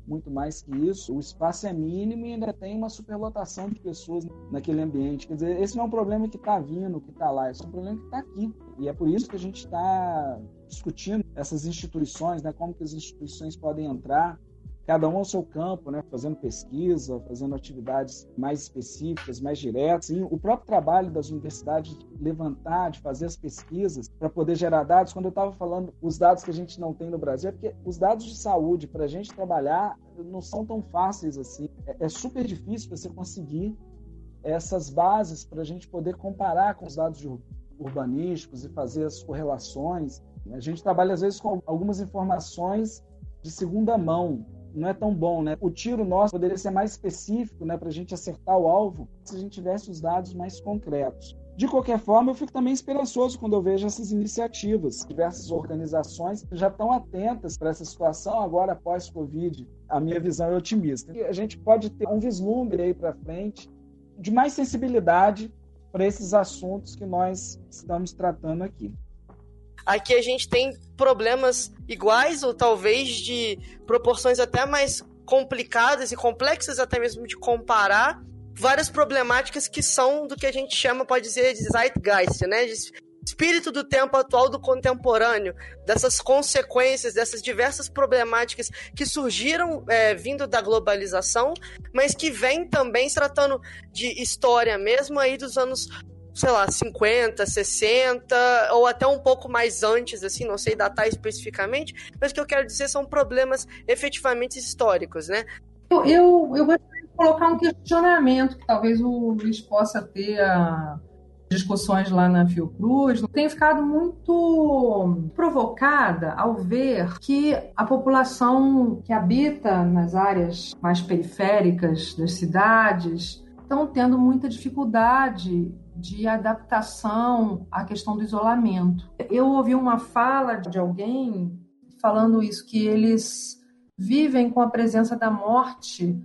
muito mais que isso. O espaço é mínimo e ainda tem uma superlotação de pessoas naquele ambiente. Quer dizer, esse não é um problema que está vindo, que está lá, esse é um problema que está aqui. E é por isso que a gente está discutindo essas instituições, né, como que as instituições podem entrar cada um ao seu campo, né, fazendo pesquisa, fazendo atividades mais específicas, mais diretas. O próprio trabalho das universidades de levantar, de fazer as pesquisas para poder gerar dados. Quando eu estava falando os dados que a gente não tem no Brasil, é porque os dados de saúde para a gente trabalhar não são tão fáceis assim. É, é super difícil você conseguir essas bases para a gente poder comparar com os dados urbanísticos e fazer as correlações. A gente trabalha às vezes com algumas informações de segunda mão, não é tão bom, né? O tiro nosso poderia ser mais específico, né, para a gente acertar o alvo, se a gente tivesse os dados mais concretos. De qualquer forma, eu fico também esperançoso quando eu vejo essas iniciativas. Diversas organizações já estão atentas para essa situação agora após Covid. A minha visão é otimista. E a gente pode ter um vislumbre aí para frente de mais sensibilidade para esses assuntos que nós estamos tratando aqui. Aqui a gente tem problemas iguais ou talvez de proporções até mais complicadas e complexas até mesmo de comparar várias problemáticas que são do que a gente chama, pode dizer, de zeitgeist, né? De espírito do tempo atual, do contemporâneo, dessas consequências, dessas diversas problemáticas que surgiram é, vindo da globalização, mas que vem também se tratando de história mesmo aí dos anos sei lá, 50, 60, ou até um pouco mais antes, assim, não sei datar especificamente, mas o que eu quero dizer são problemas efetivamente históricos, né? Eu, eu, eu gostaria de colocar um questionamento que talvez o Luiz possa ter a discussões lá na Fiocruz, tenho ficado muito provocada ao ver que a população que habita nas áreas mais periféricas das cidades estão tendo muita dificuldade de adaptação à questão do isolamento. Eu ouvi uma fala de alguém falando isso, que eles vivem com a presença da morte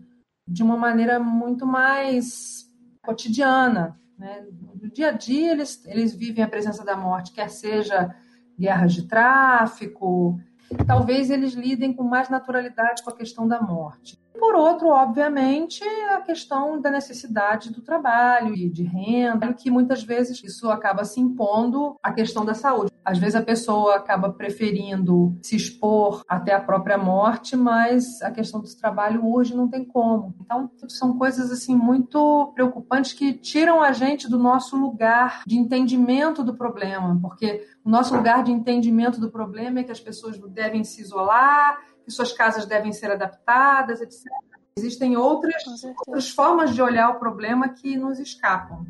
de uma maneira muito mais cotidiana. Né? No dia a dia, eles, eles vivem a presença da morte, quer seja guerras de tráfico, talvez eles lidem com mais naturalidade com a questão da morte. Por outro, obviamente, a questão da necessidade do trabalho e de renda, que muitas vezes isso acaba se impondo à questão da saúde. Às vezes a pessoa acaba preferindo se expor até a própria morte, mas a questão do trabalho hoje não tem como. Então, são coisas assim muito preocupantes que tiram a gente do nosso lugar de entendimento do problema, porque o nosso lugar de entendimento do problema é que as pessoas devem se isolar, que suas casas devem ser adaptadas, etc. Existem outras, outras formas de olhar o problema que nos escapam.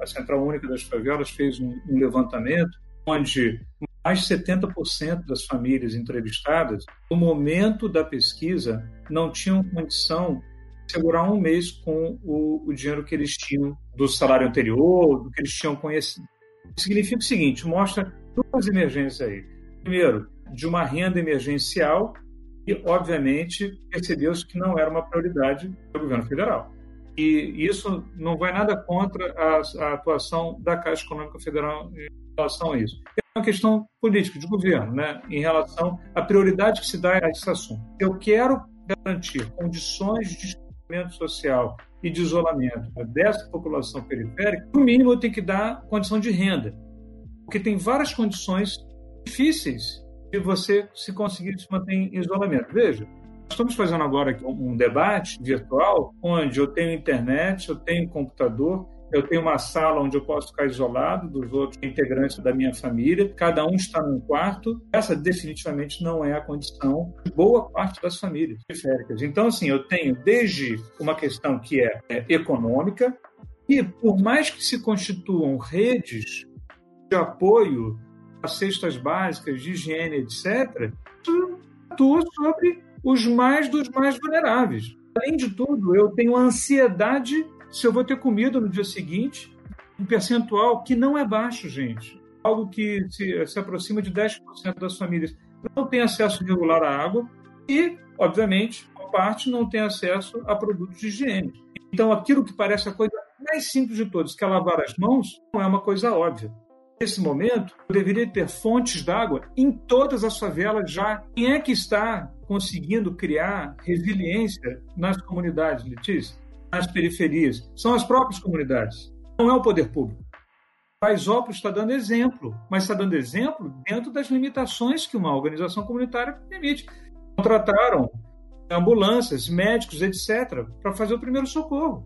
A Central Única das Favelas fez um, um levantamento onde mais de 70% das famílias entrevistadas, no momento da pesquisa, não tinham condição de segurar um mês com o, o dinheiro que eles tinham do salário anterior, do que eles tinham conhecido. Significa o seguinte: mostra duas emergências aí. Primeiro, de uma renda emergencial e, obviamente, percebeu-se que não era uma prioridade do governo federal. E isso não vai nada contra a, a, atuação da Caixa Econômica Federal em relação a isso. É uma questão política, de governo, né, em relação à prioridade que se dá a esse assunto. Eu quero garantir condições de desenvolvimento social e de isolamento dessa população periférica, no mínimo eu tenho que dar condição de renda, porque tem várias condições difíceis e você se conseguir se manter em isolamento. Veja, estamos fazendo agora aqui um debate virtual onde eu tenho internet, eu tenho computador, eu tenho uma sala onde eu posso ficar isolado dos outros integrantes da minha família, cada um está num quarto. Essa definitivamente não é a condição de boa parte das famílias periféricas. Então, assim, eu tenho desde uma questão que é, é econômica, e por mais que se constituam redes de apoio as cestas básicas de higiene, etc., atua sobre os mais dos mais vulneráveis. Além de tudo, eu tenho ansiedade se eu vou ter comida no dia seguinte, um percentual que não é baixo, gente. Algo que se, se aproxima de 10% das famílias não tem acesso regular à água e, obviamente, uma parte não tem acesso a produtos de higiene. Então, aquilo que parece a coisa mais simples de todos, que é lavar as mãos, não é uma coisa óbvia. Nesse momento, deveria ter fontes d'água em todas as favelas já. Quem é que está conseguindo criar resiliência nas comunidades, Letícia? Nas periferias? São as próprias comunidades, não é o poder público. Paisópolis está dando exemplo, mas está dando exemplo dentro das limitações que uma organização comunitária permite. Contrataram ambulâncias, médicos, etc., para fazer o primeiro socorro.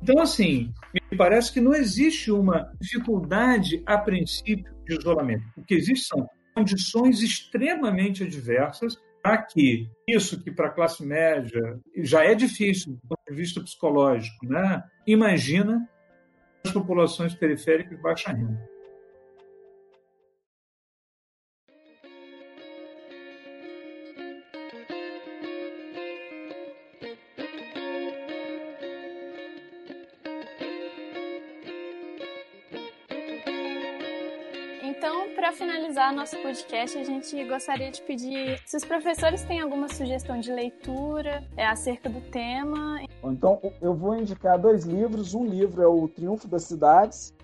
Então, assim, me parece que não existe uma dificuldade a princípio de isolamento. O que existe são condições extremamente adversas para que isso que para a classe média já é difícil do ponto de vista psicológico, né? imagina as populações periféricas de baixa renda. Para finalizar nosso podcast, a gente gostaria de pedir se os professores têm alguma sugestão de leitura é, acerca do tema. Então, eu vou indicar dois livros. Um livro é O Triunfo das Cidades,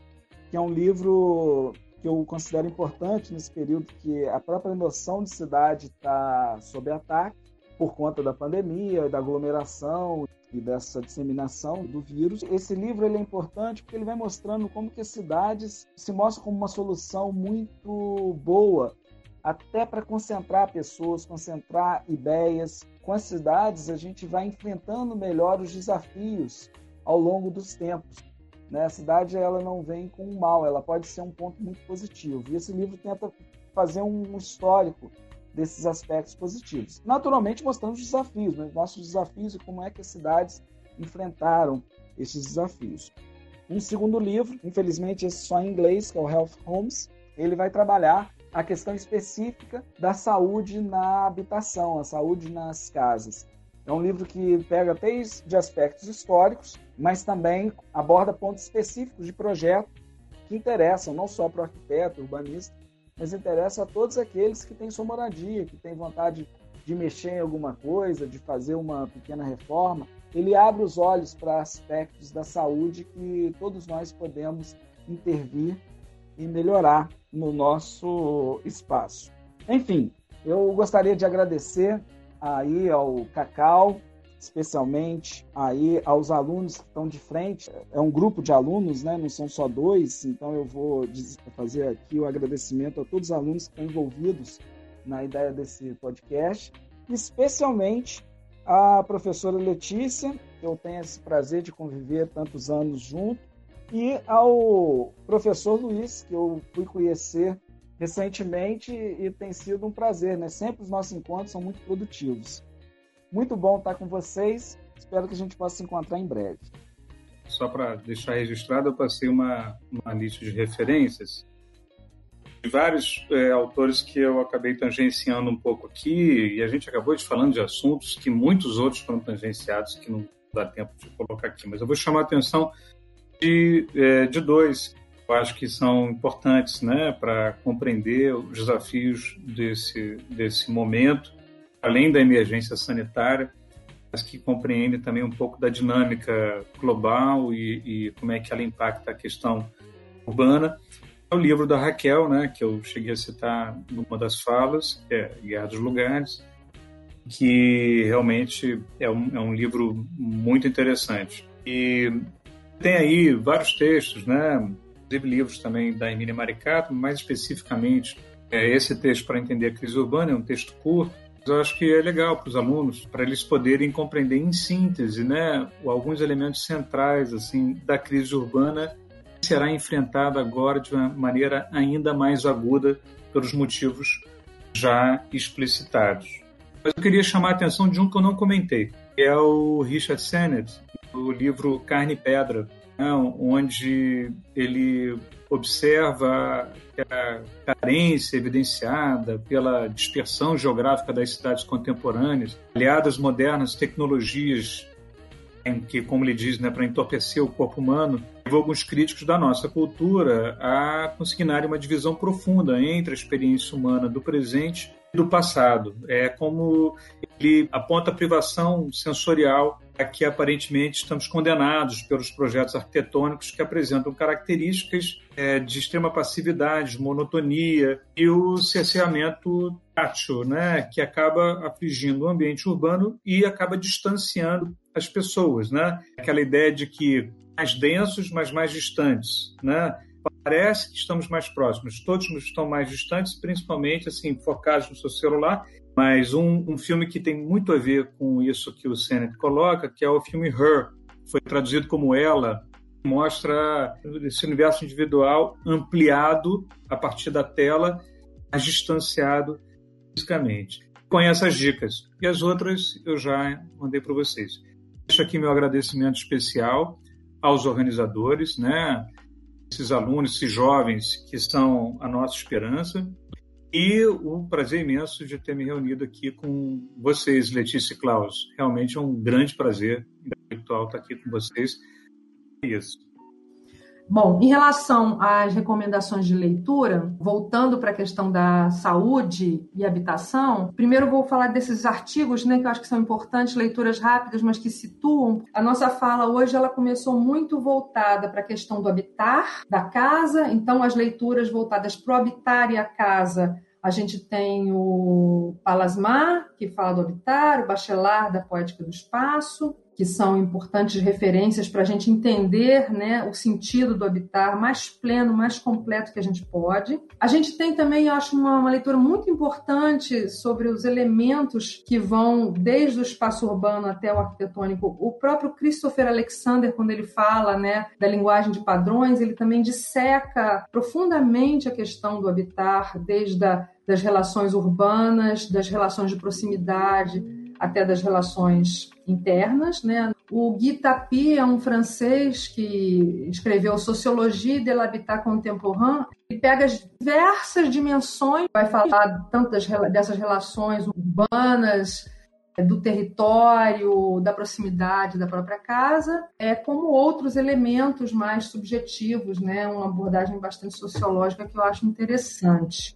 que é um livro que eu considero importante nesse período que a própria noção de cidade está sob ataque por conta da pandemia, da aglomeração e dessa disseminação do vírus. Esse livro ele é importante porque ele vai mostrando como que as cidades se mostram como uma solução muito boa até para concentrar pessoas, concentrar ideias. Com as cidades a gente vai enfrentando melhor os desafios ao longo dos tempos. Né? A cidade ela não vem com um mal, ela pode ser um ponto muito positivo. E esse livro tenta fazer um histórico desses aspectos positivos. Naturalmente, mostrando os desafios, né? nossos desafios e como é que as cidades enfrentaram esses desafios. Um segundo livro, infelizmente esse só em inglês, que é o Health Homes, ele vai trabalhar a questão específica da saúde na habitação, a saúde nas casas. É um livro que pega desde aspectos históricos, mas também aborda pontos específicos de projeto que interessam não só para o arquiteto, urbanista, mas interessa a todos aqueles que têm sua moradia, que têm vontade de mexer em alguma coisa, de fazer uma pequena reforma. Ele abre os olhos para aspectos da saúde que todos nós podemos intervir e melhorar no nosso espaço. Enfim, eu gostaria de agradecer aí ao Cacau, especialmente aí aos alunos que estão de frente. É um grupo de alunos, né? não são só dois, então eu vou fazer aqui o agradecimento a todos os alunos que estão envolvidos na ideia desse podcast, especialmente a professora Letícia, eu tenho esse prazer de conviver tantos anos junto, e ao professor Luiz, que eu fui conhecer recentemente e tem sido um prazer, né? Sempre os nossos encontros são muito produtivos. Muito bom estar com vocês. Espero que a gente possa se encontrar em breve. Só para deixar registrado, eu passei uma, uma lista de referências de vários é, autores que eu acabei tangenciando um pouco aqui, e a gente acabou de falando de assuntos que muitos outros foram tangenciados, que não dá tempo de colocar aqui, mas eu vou chamar a atenção de, é, de dois que eu acho que são importantes né, para compreender os desafios desse, desse momento além da emergência sanitária, mas que compreende também um pouco da dinâmica global e, e como é que ela impacta a questão urbana. É o livro da Raquel, né, que eu cheguei a citar numa das falas, é Guerra dos Lugares, que realmente é um, é um livro muito interessante. E tem aí vários textos, né, inclusive livros também da Emília Maricato, mais especificamente é, esse texto para entender a crise urbana é um texto curto, eu acho que é legal para os alunos, para eles poderem compreender em síntese, né, alguns elementos centrais assim da crise urbana que será enfrentada agora de uma maneira ainda mais aguda pelos motivos já explicitados. Mas eu queria chamar a atenção de um que eu não comentei, que é o Richard Sennett, o livro Carne e Pedra, né, onde ele observa a carência evidenciada pela dispersão geográfica das cidades contemporâneas, aliadas modernas tecnologias em que, como ele diz, né, para entorpecer o corpo humano, levou alguns críticos da nossa cultura a consignarem uma divisão profunda entre a experiência humana do presente do passado. É como ele aponta a privação sensorial a que aparentemente estamos condenados pelos projetos arquitetônicos que apresentam características é, de extrema passividade, monotonia e o cerceamento tátil, né, que acaba afligindo o ambiente urbano e acaba distanciando as pessoas, né? Aquela ideia de que mais densos, mas mais distantes, né? Parece que estamos mais próximos, todos estão mais distantes, principalmente assim focados no seu celular mas um, um, filme que tem muito a ver com isso que o Sennett coloca, que é o filme Her, foi traduzido como Ela, mostra esse universo individual ampliado a partir da tela, mas distanciado fisicamente. Conhece as dicas e as outras eu já mandei para vocês. Deixo aqui meu agradecimento especial aos organizadores, né? Esses alunos, esses jovens que são a nossa esperança, e o prazer imenso de ter me reunido aqui com vocês, Letícia e Klaus. Realmente é um grande prazer intelectual estar aqui com vocês. É isso. Bom, em relação às recomendações de leitura, voltando para a questão da saúde e habitação, primeiro vou falar desses artigos, né, que eu acho que são importantes, leituras rápidas, mas que situam. A nossa fala hoje ela começou muito voltada para a questão do habitar, da casa, então as leituras voltadas para o habitar e a casa a gente tem o Palasmar, que fala do habitar, o Bachelard, da poética do espaço, que são importantes referências para a gente entender né, o sentido do habitar mais pleno, mais completo que a gente pode. A gente tem também, eu acho, uma, uma leitura muito importante sobre os elementos que vão desde o espaço urbano até o arquitetônico. O próprio Christopher Alexander, quando ele fala né, da linguagem de padrões, ele também disseca profundamente a questão do habitar, desde a, das relações urbanas, das relações de proximidade, até das relações internas. Né? O Guy Tapi é um francês que escreveu Sociologie de l'habitat contemporain e pega as diversas dimensões, vai falar tanto das, dessas relações urbanas, do território, da proximidade da própria casa, é como outros elementos mais subjetivos, né? Uma abordagem bastante sociológica que eu acho interessante.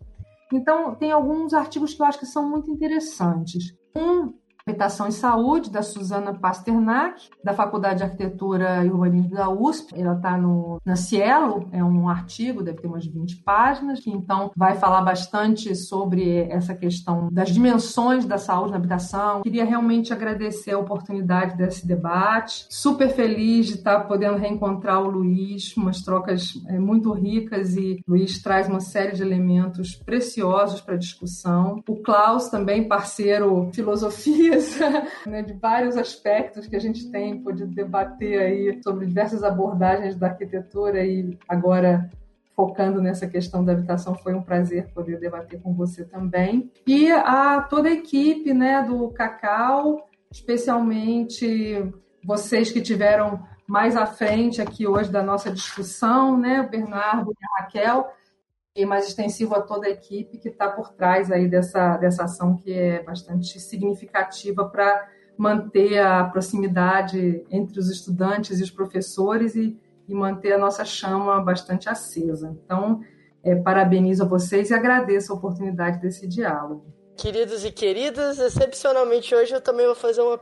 Então, tem alguns artigos que eu acho que são muito interessantes. Um Habitação e Saúde, da Suzana Pasternak, da Faculdade de Arquitetura e Urbanismo da USP. Ela está na Cielo, é um artigo, deve ter umas 20 páginas, que então vai falar bastante sobre essa questão das dimensões da saúde na habitação. Queria realmente agradecer a oportunidade desse debate. Super feliz de estar podendo reencontrar o Luiz, umas trocas é, muito ricas e o Luiz traz uma série de elementos preciosos para a discussão. O Klaus também, parceiro filosofia né, de vários aspectos que a gente tem podido debater aí sobre diversas abordagens da arquitetura e agora focando nessa questão da habitação, foi um prazer poder debater com você também. E a toda a equipe né, do Cacau, especialmente vocês que tiveram mais à frente aqui hoje da nossa discussão, né, o Bernardo e a Raquel, e mais extensivo a toda a equipe que está por trás aí dessa, dessa ação que é bastante significativa para manter a proximidade entre os estudantes e os professores e, e manter a nossa chama bastante acesa. Então, é, parabenizo a vocês e agradeço a oportunidade desse diálogo. Queridos e queridas, excepcionalmente hoje eu também vou fazer uma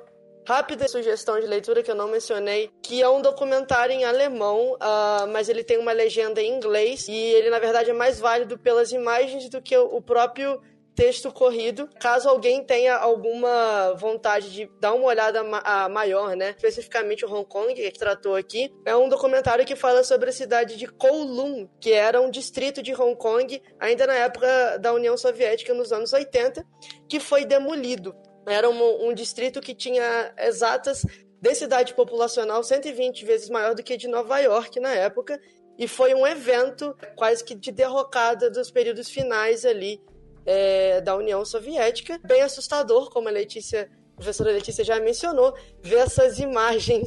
rápida sugestão de leitura que eu não mencionei, que é um documentário em alemão, uh, mas ele tem uma legenda em inglês e ele na verdade é mais válido pelas imagens do que o próprio texto corrido. Caso alguém tenha alguma vontade de dar uma olhada maior, né? Especificamente o Hong Kong, que tratou aqui, é um documentário que fala sobre a cidade de Kowloon, que era um distrito de Hong Kong, ainda na época da União Soviética, nos anos 80, que foi demolido. Era um, um distrito que tinha exatas densidade populacional 120 vezes maior do que de Nova York na época, e foi um evento quase que de derrocada dos períodos finais ali é, da União Soviética. Bem assustador, como a Letícia, a professora Letícia já mencionou, ver essas imagens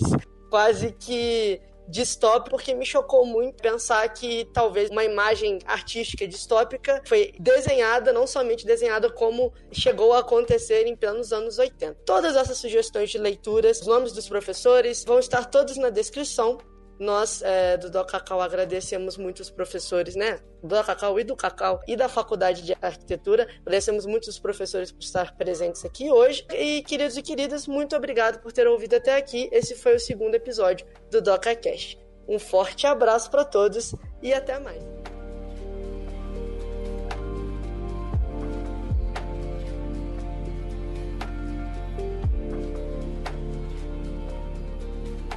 quase que distópico, porque me chocou muito pensar que talvez uma imagem artística distópica foi desenhada, não somente desenhada, como chegou a acontecer em plenos anos 80. Todas essas sugestões de leituras, os nomes dos professores, vão estar todos na descrição. Nós, é, do Do Cacau, agradecemos muito os professores, né? Do Cacau e do Cacau e da Faculdade de Arquitetura. Agradecemos muito os professores por estar presentes aqui hoje. E, queridos e queridas, muito obrigado por ter ouvido até aqui. Esse foi o segundo episódio do DocaCast. Um forte abraço para todos e até mais.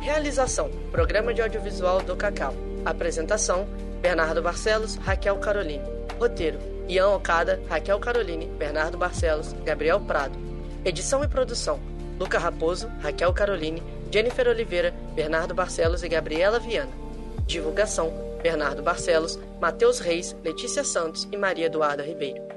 Realização: Programa de Audiovisual do Cacau. Apresentação: Bernardo Barcelos, Raquel Caroline. Roteiro: Ian Okada, Raquel Caroline, Bernardo Barcelos, Gabriel Prado. Edição e produção: Luca Raposo, Raquel Caroline, Jennifer Oliveira, Bernardo Barcelos e Gabriela Viana. Divulgação: Bernardo Barcelos, Matheus Reis, Letícia Santos e Maria Eduarda Ribeiro.